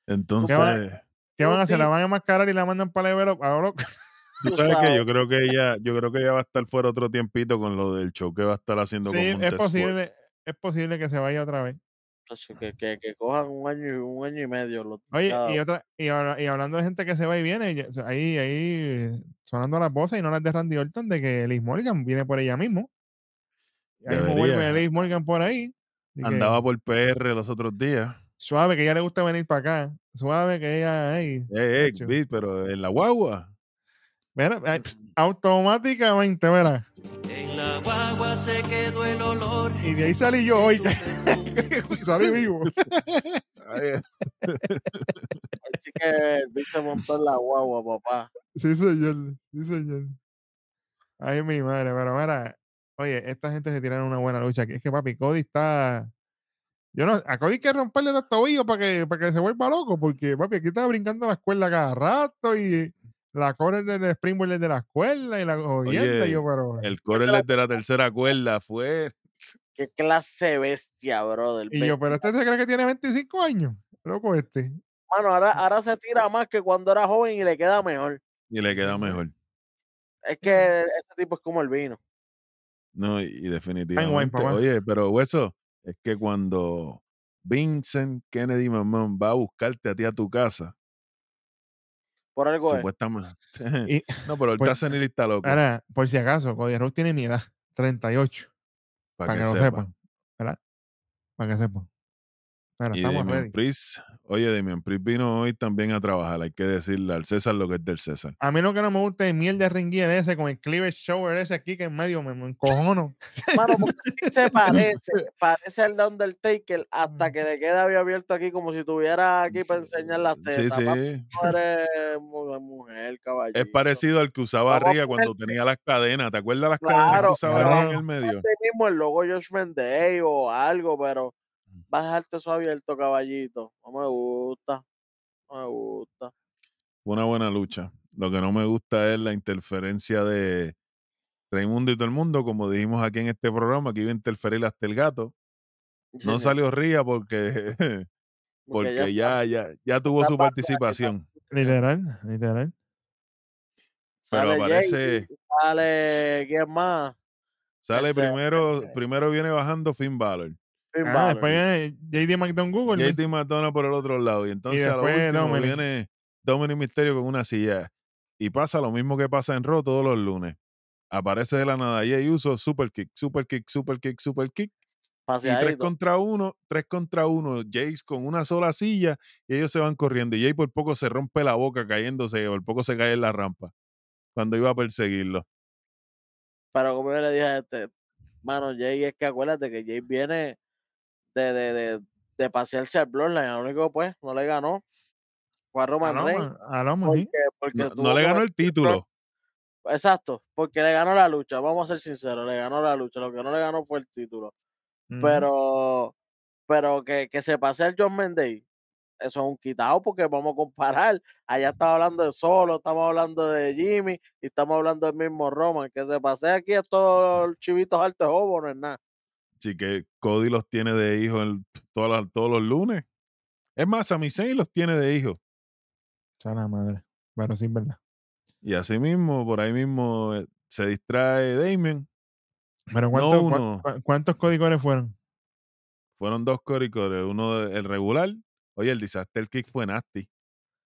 Entonces, ¿Qué van a hacer? ¿La van a enmascarar y la mandan para el? Ahora, tú sabes que yo creo que ella, yo creo que ella va a estar fuera otro tiempito con lo del show que va a estar haciendo sí, con es Montez Ford. posible, es posible que se vaya otra vez. Que, que, que cojan un año, y- un año y medio. los- Oye, cada y otra, y, ahora- y hablando de gente que se va y viene, ahí, ahí sonando las voces y no las de Randy Orton de que Liz Morgan viene por ella mismo. Y ahí mismo vuelve. Liz Morgan por ahí. Que Andaba por PR los otros días. Suave, que ella le gusta venir para acá. Suave, que ella. Eh, eh, Chacho. vi, pero en la guagua. Mira, automáticamente, verá. En la guagua se quedó el olor. Y de ahí salí yo hoy. salí vivo. Así que Vic se montó en la guagua, papá. Sí, señor. Sí, señor. Ay, mi madre, pero mira, oye, esta gente se tiraron una buena lucha aquí. Es que papi, Cody está. Yo no, a Cody hay que romperle los tobillos para que, para que se vuelva loco, porque papi, aquí está brincando la escuela cada rato y la corre del springboard de la escuela y la jodienda. y yo, pero. el correlate de la tercera cuerda fue. Qué clase de bestia, brother. Y yo, pero este se cree que tiene 25 años. Loco este. Mano, ahora, ahora se tira más que cuando era joven y le queda mejor. Y le queda mejor. Es que este tipo es como el vino. No, y, y definitivamente. papá. Oye, pero hueso, es que cuando Vincent Kennedy Mamón va a buscarte a ti a tu casa, Por algo es. supuestamente. Y, no, pero él pues, está senilista loco. ahora, por si acaso, Cody Rhodes tiene mi edad, 38. para Para que, que, lo sepa. sepan. ¿Verdad? Para que sepan. Pero Y estamos Damian ready. Priest, oye, Damian Priest vino hoy también a trabajar. Hay que decirle al César lo que es del César. A mí lo que no me gusta es miel de ring gear ese con el cleavage shower ese aquí que en medio me, me encojono. Mano, porque sí se parece, parece de Undertaker hasta que le queda abierto aquí como si tuviera aquí para enseñar las Sí, tetas. sí. Mu- mujer, caballito. Es parecido al que usaba Vamos a Ría cuando tenía las cadenas. ¿Te acuerdas las cadenas que Claro, usaba Ría en el medio? Este mismo el logo Judgment Day o algo, pero vas a dejarte eso abierto, caballito. No me gusta. No me gusta. Una buena lucha. Lo que no me gusta es la interferencia de Raimundo y todo el mundo. Como dijimos aquí en este programa, que iba a interferir hasta el gato. No salió Ría porque, porque ya, ya, ya tuvo su participación. Literal, literal. Pero sale Jay, sale quién más. sale este, primero, este- primero viene bajando Finn Balor. Ah, después JD McDonald. JT Madonna por el otro lado. Y entonces a lo último Dominic. viene Dominic Mysterio con una silla. Y pasa lo mismo que pasa en Raw todos los lunes. Aparece de la nada Jay Uso, super kick, super kick, super kick, super kick. Y tres Paseadito. contra uno, tres contra uno, Jace con una sola silla y ellos se van corriendo. Y Jay por poco se rompe la boca cayéndose, por poco se cae en la rampa cuando iba a perseguirlo. Pero como yo le dije a este, mano, Jay, es que acuérdate que Jay viene de, de, de, de pasearse al Bloodline, lo único pues, no le ganó. Fue a Roman Reigns. Porque, porque No, le ganó el título. Exacto, porque le ganó la lucha, vamos a ser sinceros, le ganó la lucha, lo que no le ganó fue el título. Pero, pero que, que se pase el John Menday, eso es un quitado porque vamos a comparar. Allá estaba hablando de Solo, estamos hablando de Jimmy y estamos hablando del mismo Roman. Que se pase aquí a todos los chivitos altos hobo, no es nada. Así que Cody los tiene de hijos todas las- todos los lunes. Es más, Sami Zayn los tiene de hijos. Sana madre. Pero sí, verdad. Y así mismo, por ahí mismo eh, se distrae Damien. Pero No ¿cuántos, cua- uno. cua- ¿cuántos códigos fueron? Fueron dos coricores, uno de- el regular. Oye, el disaster kick fue nasty.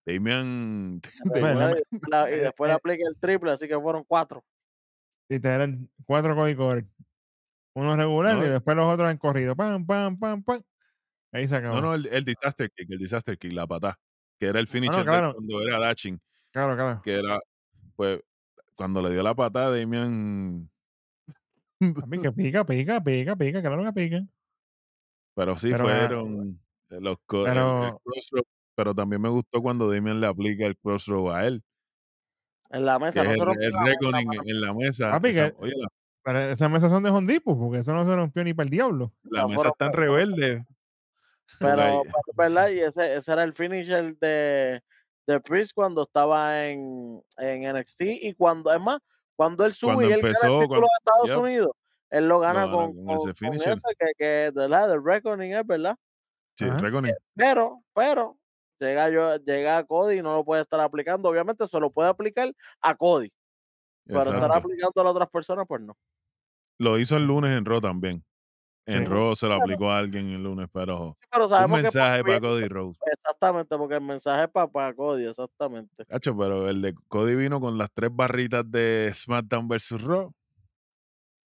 Damian, Bueno, y la- y después le aplica el triple, así que fueron cuatro. Literal, cuatro códigos. Uno regular No, y eh. después los otros han corrido. Pam, pam, pam, pam. Ahí se acabó. no, no, el, el disaster kick, el disaster kick, la patá, que era el no, finisher claro. cuando era dashing, Claro, claro. que era, pues, cuando le dio la patada, Damian, Papi, que pica, pica, pica, pica, claro que pica. pero sí Pero, ah, fueron eh, los el- el, pero- pero también me gustó cuando Damian le aplica el crossroad a él, En la que mesa, es no el, el mesa, reckoning en la mesa. Papi, esa- que- oye, la, Pero esas mesas son de Hondipo, porque eso no se rompió ni para el diablo. la sea, mesa fueron- está en rebelde. Pero, ahí- pero es verdad, y ese, ese era el finisher de, de Priest cuando estaba en, en NXT y cuando, es más, cuando él sube Cuando y él gana empezó, el título cuando- de Estados. Unidos, él lo gana con, con ese con ese que, que de verdad, reckoning es verdad. Sí, Ajá. reckoning. Pero, pero, llega yo, llega Cody y no lo puede estar aplicando. Obviamente se lo puede aplicar a Cody, pero estar Exacto. aplicando a las otras personas, pues no. Lo hizo el lunes en Raw también. En Sí. Raw se lo aplicó a alguien el lunes, pero Sí, pero un mensaje para Cody Rose. Exactamente, porque el mensaje es para, para Cody, exactamente. Cacho, pero el de Cody vino con las tres barritas de SmackDown vs. Raw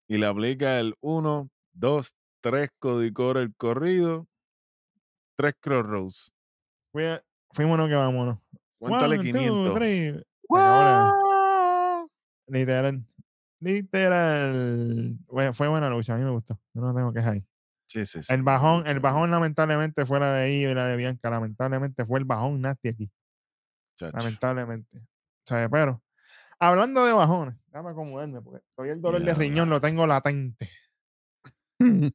y le aplica el 1, 2, 3 Cody Core el corrido, 3 Crossroads. Fui- Fuímonos que vámonos. Cuéntale One, two, 500. three. Se acabó la- ¡Wow! Literal. Literal. Fue, fue buena lucha, a mí me gustó. Yo no tengo quejas ahí. Sí, sí, sí. El bajón, el bajón lamentablemente fuera de ahí y la de Bianca, lamentablemente fue el bajón nasty aquí. Chacho. Lamentablemente. O sea, pero, hablando de bajones, déjame acomodarme porque todavía el dolor de riñón lo tengo latente.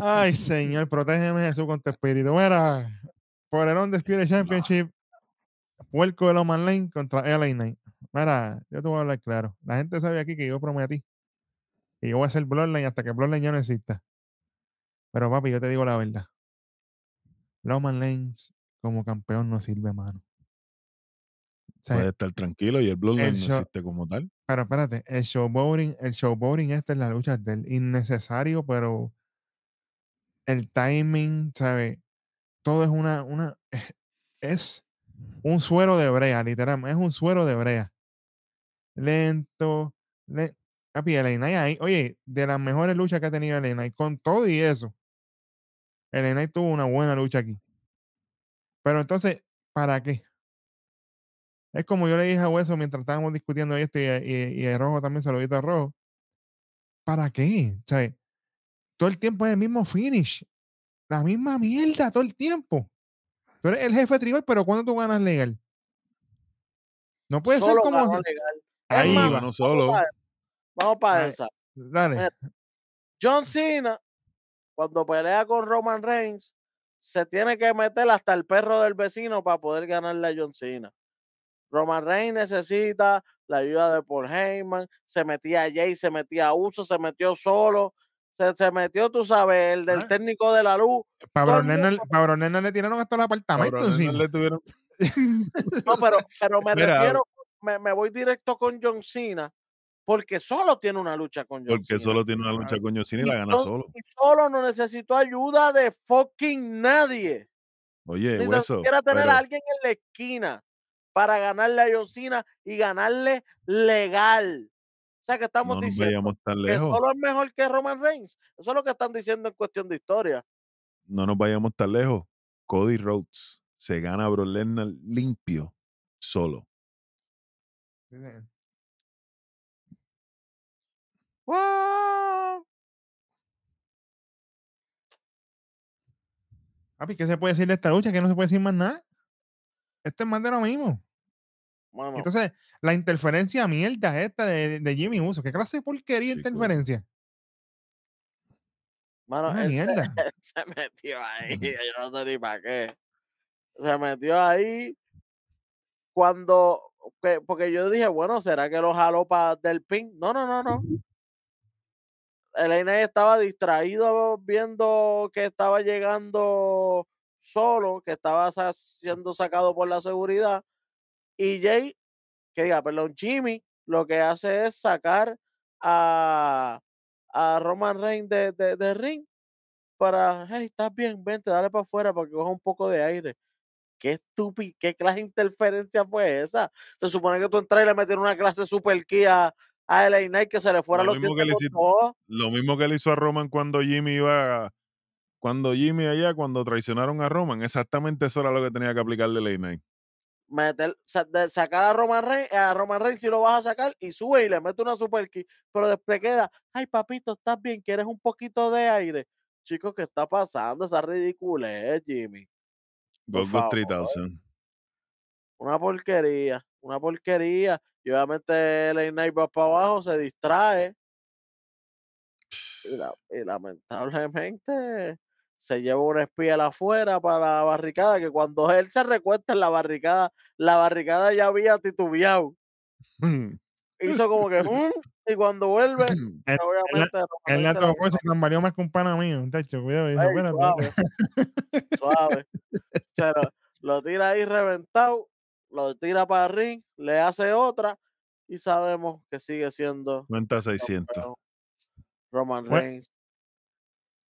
Ay, Señor, protégeme Jesús con tu espíritu. Mira, por el Undisputed Championship, Puerco de Loman Lane contra LA Knight. Mira, yo te voy a hablar claro. La gente sabe aquí que yo prometí que yo voy a hacer Bloodline hasta que Bloodline ya no exista. Pero papi, yo te digo la verdad. Loman Lane como campeón no sirve, mano. O sea, Puede estar tranquilo y el Bloodline el no existe como tal. pero espérate, el showboating, el showboating este en la lucha es del innecesario, pero el timing, ¿sabes? Todo es una, una, es un suero de brea, literalmente, es un suero de brea. Lento, le, papi, Knight ahí, oye, de las mejores luchas que ha tenido LA Knight, con todo y eso, Knight tuvo una buena lucha aquí. Pero entonces, ¿para qué? Es como yo le dije a Hueso mientras estábamos discutiendo esto y, y, y el rojo también se lo dijo a rojo. ¿Para qué? O sea, todo el tiempo es el mismo finish. La misma mierda todo el tiempo. Tú eres el jefe tribal, pero ¿cuándo tú ganas legal? No puede ser como. si- legal. Ahí va. no solo. Vamos para esa. Dale. John Cena, cuando pelea con Roman Reigns, se tiene que meter hasta el perro del vecino para poder ganarle a John Cena. Roman Reigns necesita la ayuda de Paul Heyman, se metía Jay, se metía Uso, se metió solo, se, se metió, tú sabes, el del Ah. técnico de la luz. Pablo Nena, le tiraron hasta el apartamento encima. le tuvieron- No, pero, pero me Mira, refiero, me, me voy directo con John Cena, porque solo tiene una lucha con John porque Cena. solo tiene una lucha con John Cena y Y la gana John- solo. y solo no necesitó ayuda de fucking nadie. Oye, Ni hueso. siquiera tener pero a alguien en la esquina para ganarle a John Cena y ganarle legal. O sea que estamos no nos diciendo vayamos tan que lejos. solo es mejor que Roman Reigns. Eso es lo que están diciendo en cuestión de historia. No nos vayamos tan lejos. Cody Rhodes se gana a Brock Lesnar limpio, solo. ¡Wow! Papi, ¿qué se puede decir de esta lucha? Que no se puede decir más nada. Esto es más de lo mismo. Entonces, la interferencia mierda esta de, de Jimmy Uso. ¿Qué clase de porquería Chico. interferencia? mano, Una él se, mierda. se metió ahí. Yo no sé ni para qué. Se metió ahí cuando. Que- porque yo dije, bueno, ¿será que lo jaló para del pin? No, no, no, no. Elena estaba distraído viendo que estaba llegando solo, que estaba sa- siendo sacado por la seguridad. Y Jay, que diga, perdón, Jimmy, lo que hace es sacar a, a Roman Reigns de, de, de ring para, hey, estás bien, vente, dale para afuera para que coja un poco de aire. Qué estúpido, qué clase de interferencia fue esa. Se supone que tú entras y le metieron una clase super key a, a LA Knight que se le fuera Lo los mismo que le todo. Lo mismo que le hizo a Roman cuando Jimmy iba. a- Cuando Jimmy allá, cuando traicionaron a Roman, exactamente eso era lo que tenía que aplicarle Late Night. meter, sacar a Roman Reigns, a Roman Reigns si lo vas a sacar y sube y le mete una super kick, pero después queda, ay papito, estás bien, quieres un poquito de aire. Chicos, ¿qué está pasando? Esa ridiculez, Jimmy. Por Go Go favor. 3000. Una porquería, una porquería. Y obviamente el Knight va para abajo, se distrae. Y, la- y lamentablemente se lleva una espía afuera para la barricada, que cuando él se recuesta en la barricada, la barricada ya había titubeado. Hizo como que, "Mm", y cuando vuelve, Él- obviamente Roman Él se la tocó eso tan valió más que un pana mío. Tacho, cuidado. espérate. suave, suave. Se lo, lo tira ahí reventado, lo tira para el ring, le hace otra y sabemos que sigue siendo Cuenta 600. campeón Roman. Reigns.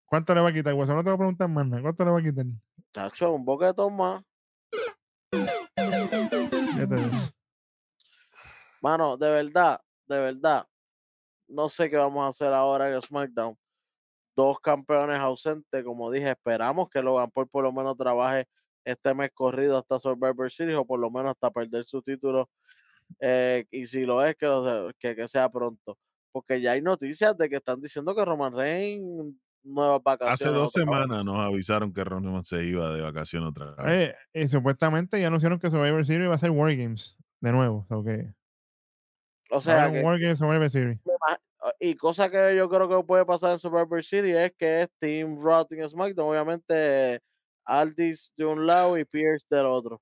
¿Cuánto le va a quitar? Hueso, no te voy a preguntar más nada. ¿Cuánto le va a quitar? Chacho, un boquetón más. Mano, de verdad, de verdad, no sé qué vamos a hacer ahora en SmackDown. Dos campeones ausentes, como dije, esperamos que Logan Paul por lo menos trabaje este mes corrido hasta Survivor Series o por lo menos hasta perder su título. eh, y si lo es, que, lo que, que sea pronto. Porque ya hay noticias de que están diciendo que Roman Reigns nuevas vacaciones. Hace dos vez. semanas nos avisaron que Roman se iba de vacación otra vez. Oye, y supuestamente ya anunciaron que Survivor Series va a ser War Games de nuevo. O sea, que O sea, que, Games Survivor Series. y cosa que yo creo que puede pasar en Survivor Series es que es Team Raw en SmackDown, obviamente Aldis de un lado y Pierce del otro.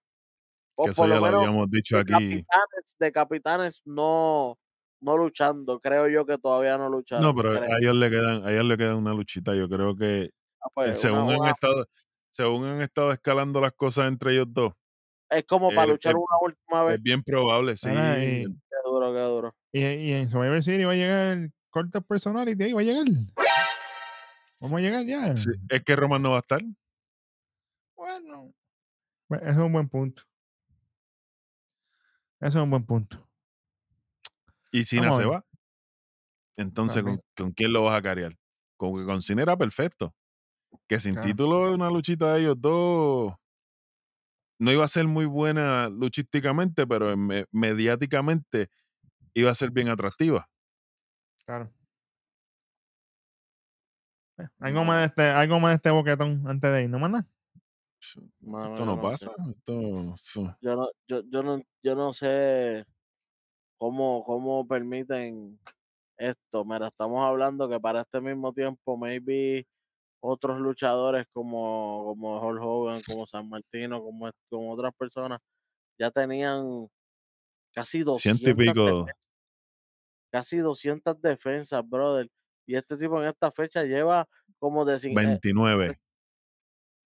O que eso por ya lo menos habíamos dicho de aquí. capitanes, de capitanes no, no luchando. Creo yo que todavía no lucharon. No, pero creo. a ellos le quedan, a ellos le queda una luchita. Yo creo que Ah, pues, según una- han una- estado, según han estado escalando las cosas entre ellos dos, es como para eh, luchar eh, una última vez. es bien probable, sí. Ahora, y- Qué duro, qué duro. Y, y en Survivor Series va a llegar el corte personality ahí, va a llegar. Vamos a llegar ya. Sí, Es que Roman no va a estar. Bueno, eso es un buen punto. Eso es un buen punto. Y Cena Vamos se va. Entonces, ¿con, con quién lo vas a carear? Con con Cena era perfecto. Que sin Claro. título, una luchita de ellos dos. No iba a ser muy buena luchísticamente, pero en me- mediáticamente iba a ser bien atractiva. Claro. Eh, Algo más, de este, algo más de este boquetón antes de ir, ¿no? Mano, Esto no pasa. Esto, Yo no, yo, yo no, yo no sé cómo, cómo permiten esto. Mira, estamos hablando que para este mismo tiempo, maybe otros luchadores como, como Hulk Hogan, como San Martino, como, como otras personas, ya tenían casi 200 ciento y pico. defensas, casi 200 defensas, brother. Y este tipo en esta fecha lleva como de cin- eh, 29.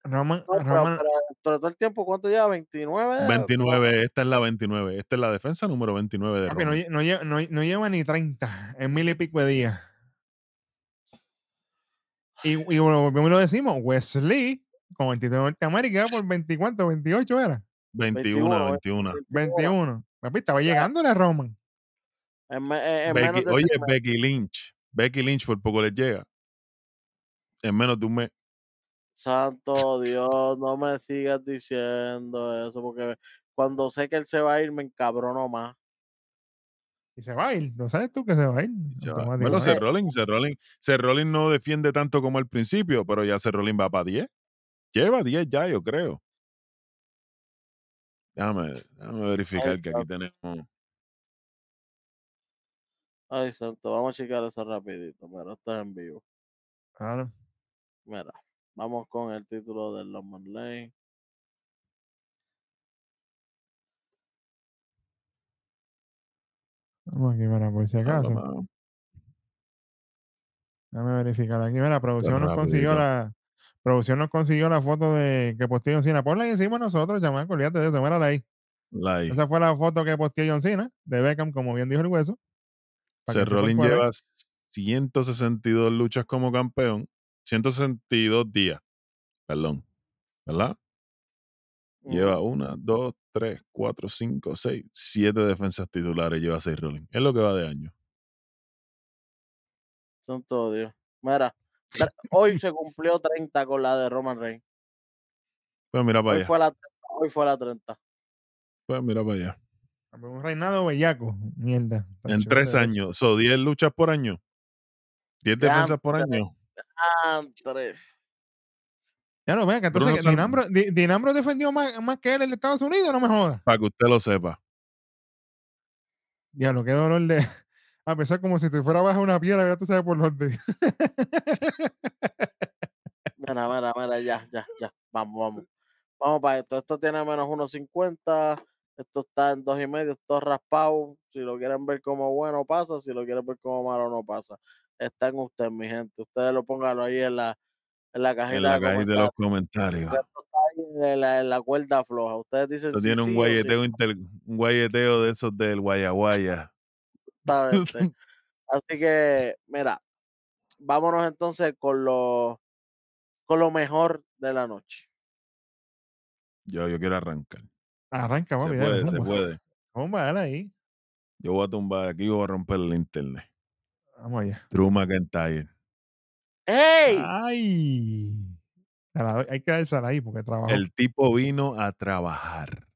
Roman, no, pero, Roman- pero todo el tiempo, ¿cuánto lleva? 29. 29, esta es la 29. Esta es la defensa número 29 de Roman. no no- no lleva ni 30 en mil y pico de días. Y, y bueno, lo decimos, Wesley, con 23 de Norteamérica, por 20, ¿cuánto? 28 era. 21, 21, 21. 21. Papi, estaba llegándole a Roman. En, en- Becky- de oye. Becky Lynch. Becky Lynch por poco les llega. En menos de un mes. Santo Dios, no me sigas diciendo eso, porque cuando sé que él se va a ir, me encabrono más. Y se va a ir. ¿Lo sabes tú que se va a ir? Va. Bueno, Seth Rollins, Seth Rollins, Seth Rollins no defiende tanto como al principio, pero ya Seth Rollins va para 10. Lleva 10 ya, yo creo. Déjame, déjame verificar que aquí tenemos. Ay, santo, vamos a checar eso rapidito. Mira, esto es en vivo. Claro. Mira, vamos con el título del Lomond Lane. Vamos aquí, mira, por si acaso. Déjame verificar aquí. Mira, producción nos consiguió la. Producción nos consiguió la foto de que posteó John Cena. Ponla ahí encima nosotros, chamaco, olvídate de eso, mírala ahí. Like. Esa fue la foto que posteó John Cena de Beckham, como bien dijo el hueso. para es. lleva 162 luchas como campeón, 162 días, perdón, ¿verdad? Lleva una, dos, tres, cuatro, cinco, seis, siete defensas titulares. Lleva seis Rollins. Es lo que va de año. Santo Dios. Mira, hoy se cumplió 30 con la de Roman Reigns. Pues mira para Hoy allá. fue la 30. Hoy fue la 30. Pues mira para allá. Un reinado bellaco. Mierda. En tres años. ¿Son 10 luchas por año? 10 defensas por año. Andre. Ya lo vean, que entonces Bruno Dinambro defendió más, más que él en Estados Unidos, no me jodas. Para que usted lo sepa. Ya lo que dolor de. A pesar como si te fuera bajo una piedra, ya tú sabes por dónde. Mira, mira, mira, ya, ya, ya. Vamos, vamos. Vamos para esto. Esto tiene menos 1.50. Esto está en dos y medio. Esto es raspado. Si lo quieren ver como bueno, pasa. Si lo quieren ver como malo, no pasa. Está en usted, mi gente. Ustedes lo pónganlo ahí en la, en la cajita En la de cajita de los comentarios. en la, en la cuerda floja. Ustedes dicen Esto sí, tiene un sí o sí, guayeteo, inter- un guayeteo de esos del guayaguaya. exactamente. Así que, mira, vámonos entonces con lo, con lo mejor de la noche. Yo, yo quiero arrancar. Arranca, Se papi, dale, puede, se zumba. puede. Zumba, dale ahí. Yo voy a tumbar aquí y voy a romper el internet. Vamos allá. Drew McIntyre. ¡Ey! ¡Ay! Hay que dársela ahí porque trabajó. El tipo vino a trabajar.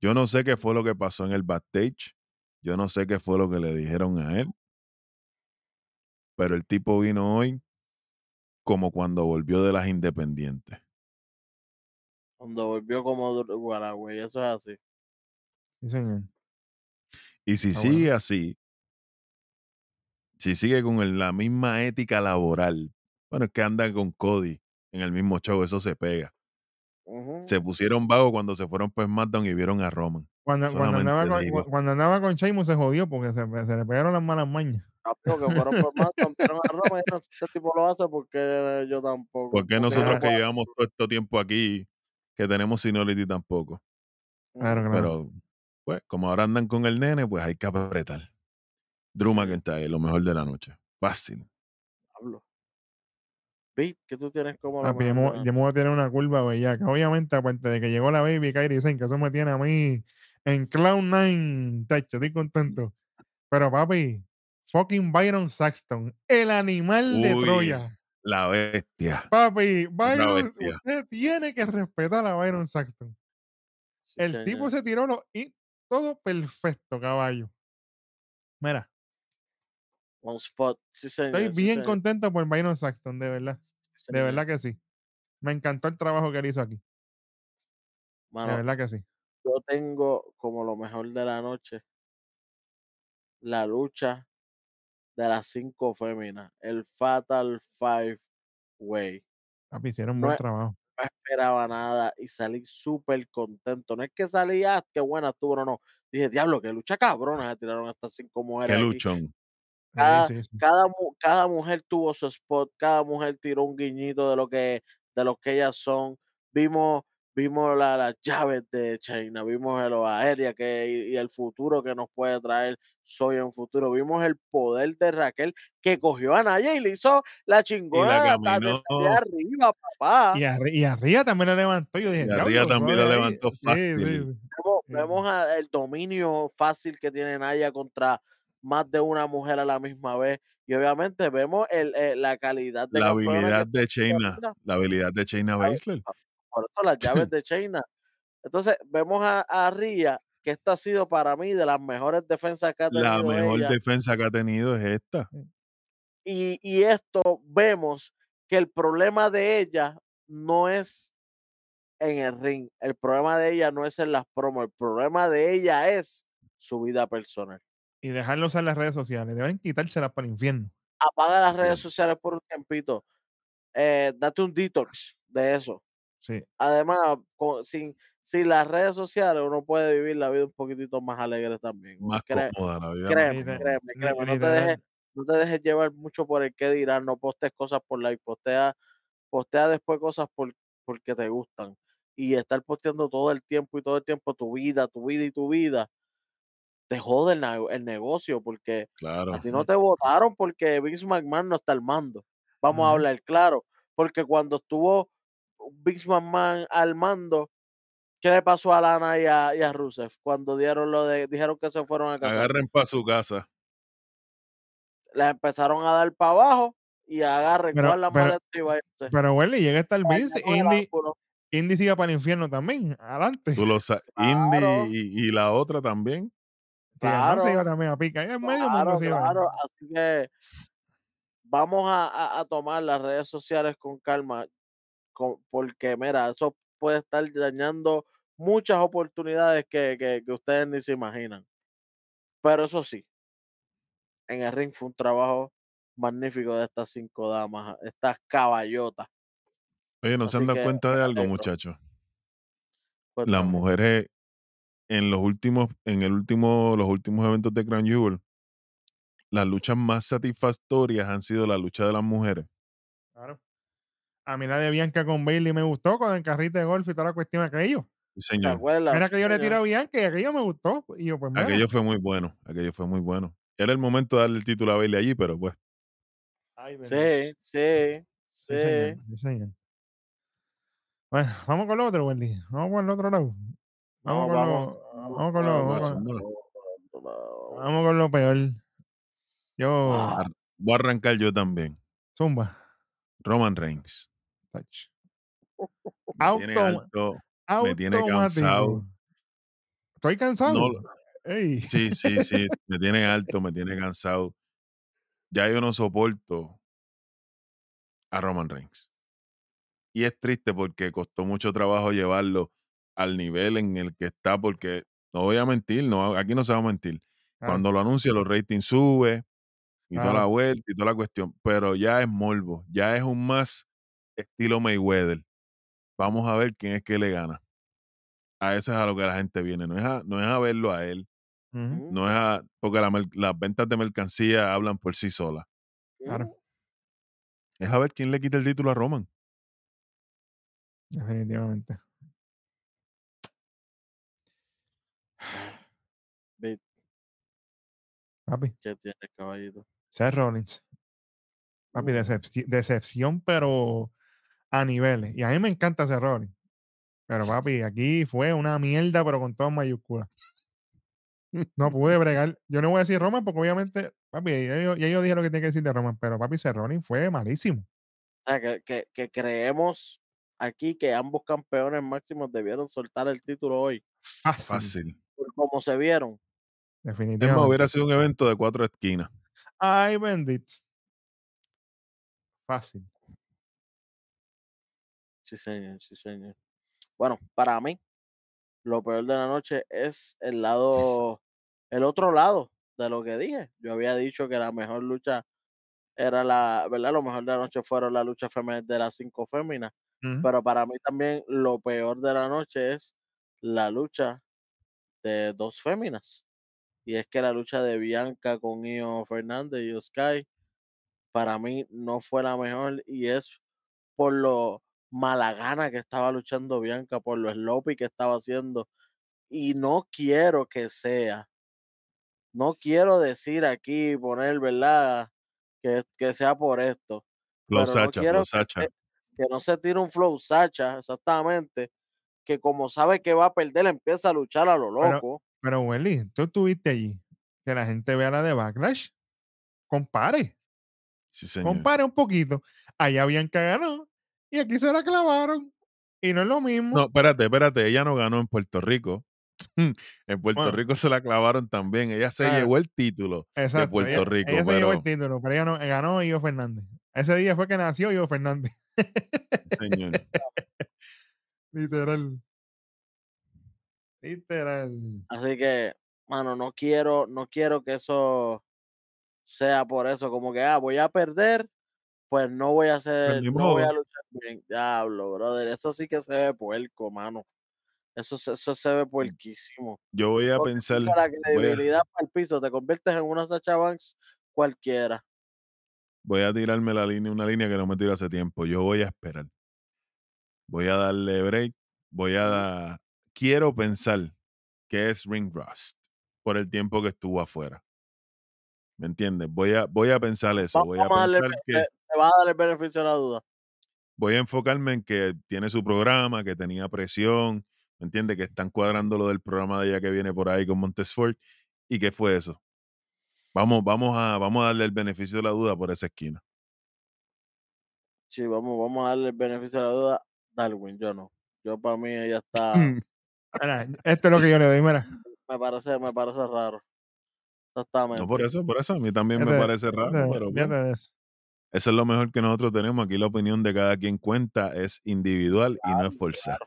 Yo no sé qué fue lo que pasó en el backstage. Yo no sé qué fue lo que le dijeron a él. Pero el tipo vino hoy como cuando volvió de las independientes. Cuando volvió como Guaragüey, eso es así. Sí, señor. Y si Ah, bueno. sigue así, si sigue con el- la misma ética laboral, bueno, es que anda con Cody en el mismo show, eso se pega. Se pusieron vagos cuando se fueron para SmackDown y vieron a Roman. Cuando, andaba con, cuando andaba con Sheamus se jodió porque se, se le pegaron las malas mañas. Que fueron por a y este tipo lo hace, porque yo tampoco? ¿Por Porque nosotros no que llevamos todo este tiempo aquí, que tenemos seniority tampoco? Claro, hacerlo". claro. Pero, pues, como ahora andan con el nene, pues hay que apretar. Drew. McIntyre, lo mejor de la noche. Fácil. Hablo. Pete, que tú tienes como lo Papi, yo, me, yo voy a tener una curva bellaca. Obviamente, aparte de que llegó la baby Kairi Sane, que eso me tiene a mí en Cloud Nine, tacho, estoy contento. Pero papi, fucking Byron Saxton, el animal de. Troya. La bestia. Papi, Byron, bestia. usted tiene que respetar a Byron Saxton. Sí, el tipo se tiró lo, y todo perfecto, caballo. Mira, On spot. Sí, señor. estoy bien contento por Byron Saxton, de verdad. sí, De verdad que sí. Me encantó el trabajo que él hizo aquí. De verdad que sí. yo tengo como lo mejor de la noche la lucha de las cinco féminas, el Fatal Five Way. Papi, hicieron No buen es- trabajo. No esperaba nada y salí súper contento. No es que salí, ah, qué buena estuvo, no, no. Dije, diablo, qué lucha cabrona se tiraron estas cinco mujeres. Qué aquí". luchón. Cada, Sí, sí, sí. cada, cada mujer tuvo su spot, cada mujer tiró un guiñito de lo que, de lo que ellas son. Vimos, vimos la- las llaves de China, vimos el aérea que, y, y el futuro que nos puede traer Soy en futuro. Vimos el poder de Raquel que cogió a Naya y le hizo la chingona arriba, papá. Y y a Ría también le levantó. Yo dije, Y a Ría "Diablo, también la ahí". levantó fácil. Vemos, Sí. vemos el dominio fácil que tiene Naya contra más de una mujer a la misma vez. Y obviamente vemos el, eh, la calidad de La habilidad de. Naya. La habilidad de Shayna ¿Sabe? Baszler. Por eso las llaves de China. Entonces, vemos a, a Ria, que esta ha sido para mí de las mejores defensas que ha La tenido mejor ella. defensa que ha tenido es esta. Y, y esto vemos que el problema de ella no es en el ring, el problema de ella no es en las promos, el problema de ella es su vida personal. Y dejarlo usar las redes sociales. Deben quitárselas para el infierno. Apaga las redes sociales por un tiempito. eh, date un detox de eso. Sí. Además, con- sin, sin las redes sociales uno puede vivir la vida un poquitito más alegre también. Más cómoda la vida. créeme, créeme, créeme, no te dejes, no te dejes llevar mucho por el que dirán, no postes cosas por like, postea, postea después cosas por, porque te gustan. Y estar posteando todo el tiempo y todo el tiempo tu vida, tu vida y tu vida, te jode el, negocio porque Claro. a ti no te votaron porque Vince McMahon no está al mando. Vamos a hablar claro. Porque cuando estuvo Vince McMahon al mando, ¿qué le pasó a Lana y a, y a Rusev? Cuando dieron lo de, dijeron que se fueron a casar. Agarren para su casa. Les empezaron a dar para abajo y agarren, Pero- cojan las pero- maletas y váyanse. Pero bueno, llega hasta el Vince. Indy. Indy sigue para el infierno también. Adelante. Tú lo sabes. Claro. Indy y, y la otra también. Man se iba claro, también a pica. En medio Claro, mundo se iba. claro. Así que vamos a, a- a tomar las redes sociales con calma, con- porque mira, eso puede estar dañando muchas oportunidades que, que- que ustedes ni se imaginan. Pero eso sí, en el ring fue un trabajo magnífico de estas cinco damas, estas caballotas. Oye, ¿no se han dado cuenta de algo, muchachos? Las mujeres en los últimos, en el último, los últimos eventos de Crown Jewel, las luchas más satisfactorias han sido la lucha de las mujeres. Claro. A mí la de Bianca con Bailey me gustó con el carrito de golf y toda la cuestión aquello. Sí, ¿Te señor. Mira que yo le tiro a Bianca y aquello me gustó. Y yo, pues. Aquello fue muy bueno. Aquello fue muy bueno. Era el momento de darle el título a Bailey allí, pero pues. Ay. Sí, sí, Sí, sí. señor, sí, señor. Bueno, vamos con lo otro, Wendy. Vamos con el otro lado. Vamos con vamos. lo, vamos con lo, Vamos, con- vamos. vamos con lo peor. Yo, Ah. Voy a arrancar yo también. Zumba. Roman Reigns. Touch. Me tiene Auto- alto. me tiene cansado. Estoy cansado. No, Ey. sí, sí, sí. Me tiene alto, me tiene cansado. Ya yo no soporto a Roman Reigns. Y es triste porque costó mucho trabajo llevarlo al nivel en el que está, porque no voy a mentir, no, aquí no se va a mentir. Claro. Cuando lo anuncia, los ratings sube y toda la vuelta y toda la cuestión, pero ya es morbo, ya es un más estilo Mayweather. Vamos a ver quién es que le gana. A eso es a lo que la gente viene, no es a, no es a verlo a él, no es a, porque la las ventas de mercancía hablan por sí solas. Claro. Es a ver quién le quita el título a Roman. Definitivamente. Papi, ¿Qué tienes, caballito? Seth Rollins. Papi, decepci- decepción, pero a niveles. Y a mí me encanta Seth Rollins. Pero papi, aquí fue una mierda, pero con todas mayúsculas. No pude bregar. Yo no voy a decir Roman porque obviamente, papi, ya yo, ya yo dije lo que tenía que decir de Roman, pero papi, Seth Rollins fue malísimo. O sea, que, que, que creemos aquí que ambos campeones máximos debieron soltar el título hoy. Fácil. Fácil. por cómo se vieron. Es más, Definitivamente. hubiera sido un evento de cuatro esquinas. Ay, bendito. Fácil. Sí, señor, sí, señor. Bueno, para mí, lo peor de la noche es el lado, el otro lado de lo que dije. Yo había dicho que la mejor lucha era la, ¿verdad? Lo mejor de la noche fueron la lucha femenina de las cinco féminas. Pero para mí también lo peor de la noche es la lucha de dos féminas. Y es que la lucha de Bianca con Io Fernández y Sky, para mí no fue la mejor y es por lo mala gana que estaba luchando Bianca, por lo sloppy que estaba haciendo. Y no quiero que sea, no quiero decir aquí, poner, ¿verdad? Que, que sea por esto. Flow pero no Sacha, quiero Flow que, Sacha. que no se tire un flow Sacha, exactamente, que como sabe que va a perder, empieza a luchar a lo loco. Pero, Welly, tú estuviste allí. Que la gente vea la de Backlash. Compare. Sí, señor. Compare un poquito. Allá Bianca ganó. Y aquí se la clavaron. Y no es lo mismo. No, espérate, espérate. Ella no ganó en Puerto Rico. en Puerto Bueno. Rico se la clavaron también. Ella se Claro. llevó el título. Exacto. Puerto ella, Rico, ella se llevó el título, pero ella no, ganó Io Fernández. Ese día fue que nació Io Fernández. Señor. Literal. Literal. Así que, mano, no quiero, no quiero que eso sea por eso, como que, ah, voy a perder, pues no voy a hacer, ni no voy a luchar bien. Diablo, brother, eso sí que se ve puerco, mano. Eso, se- eso se ve puerquísimo. Yo voy a Porque pensar. la a, credibilidad para el piso, te conviertes en una Sacha Banks cualquiera. voy a tirarme la línea, una línea que no me tiro hace tiempo. Yo voy a esperar. Voy a darle break. Voy a dar. Quiero pensar que es Ring Rust por el tiempo que estuvo afuera. ¿Me entiendes? Voy a, voy a pensar eso. Vamos, Voy a a darle, pensar be- que. te, va a dar el beneficio de la duda. voy a enfocarme en que tiene su programa, que tenía presión, ¿me entiendes? Que están cuadrando lo del programa de ella que viene por ahí con Montesfort. ¿Y qué fue eso? Vamos, vamos, a, vamos a darle el beneficio de la duda por esa esquina. Sí, vamos, vamos a darle el beneficio de la duda. Darwin, yo no. Yo para mí ella está, Mira, esto es lo que yo le doy, mira. me parece, me parece raro. Exactamente. No por eso, por eso a mí también me parece raro, pero bueno, eso. eso es lo mejor que nosotros tenemos. Aquí la opinión de cada quien cuenta, es individual y no es Claro, forzar.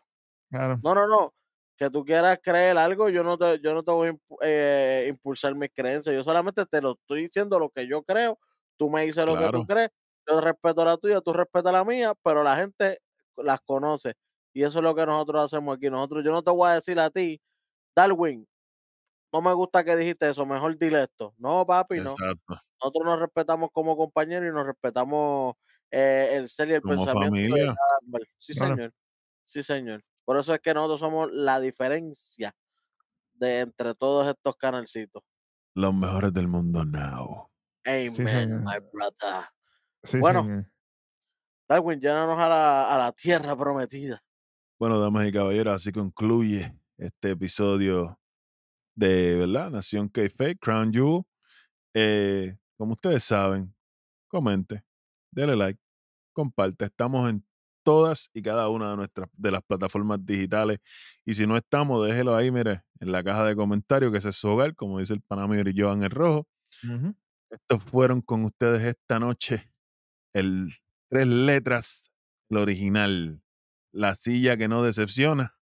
Claro. No, no, no. Que tú quieras creer algo, yo no te, yo no te voy a eh, impulsar mis creencias. Yo solamente te lo estoy diciendo lo que yo creo. Tú me dices lo que tú crees. Yo respeto la tuya, tú respetas la mía, pero la gente las conoce. Y eso es lo que nosotros hacemos aquí. Nosotros, yo no te voy a decir a ti, Darwin, no me gusta que dijiste eso, mejor dile esto. No, papi, no. Exacto. Nosotros nos respetamos como compañeros y nos respetamos eh, el ser y el Como pensamiento de cada. Sí, Claro. señor. Sí, señor. Por eso es que nosotros somos la diferencia de entre todos estos canalcitos. Los mejores del mundo now. Amen, señor. my brother. Sí, Bueno. señor. Darwin, llévanos a la, a la tierra prometida. Bueno, damas y caballeros, así concluye este episodio de, ¿verdad? Nación K-Fake, Crown Jewel. Eh, como ustedes saben, comente, dele like, comparte. Estamos en todas y cada una de nuestras de las plataformas digitales. Y si no estamos, déjelo ahí, mire, en la caja de comentarios, que ese es su hogar, como dice el Panamio y Joan el Rojo. Estos fueron con ustedes esta noche el tres letras, el original, la silla que no decepciona,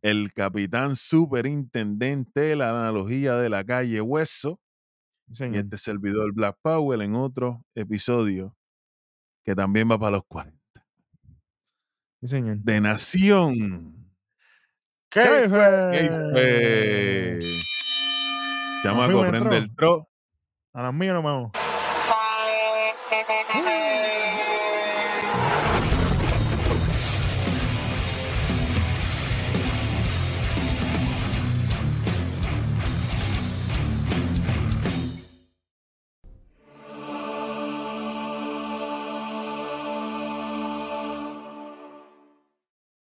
el capitán superintendente, la analogía de la calle Hueso y este servidor Black Powell en otro episodio que también va para los 40 Sí, señor. de Nación. ¿Qué? ¿Qué fue? Chamaco, prende el tro. A las mías nos vamos.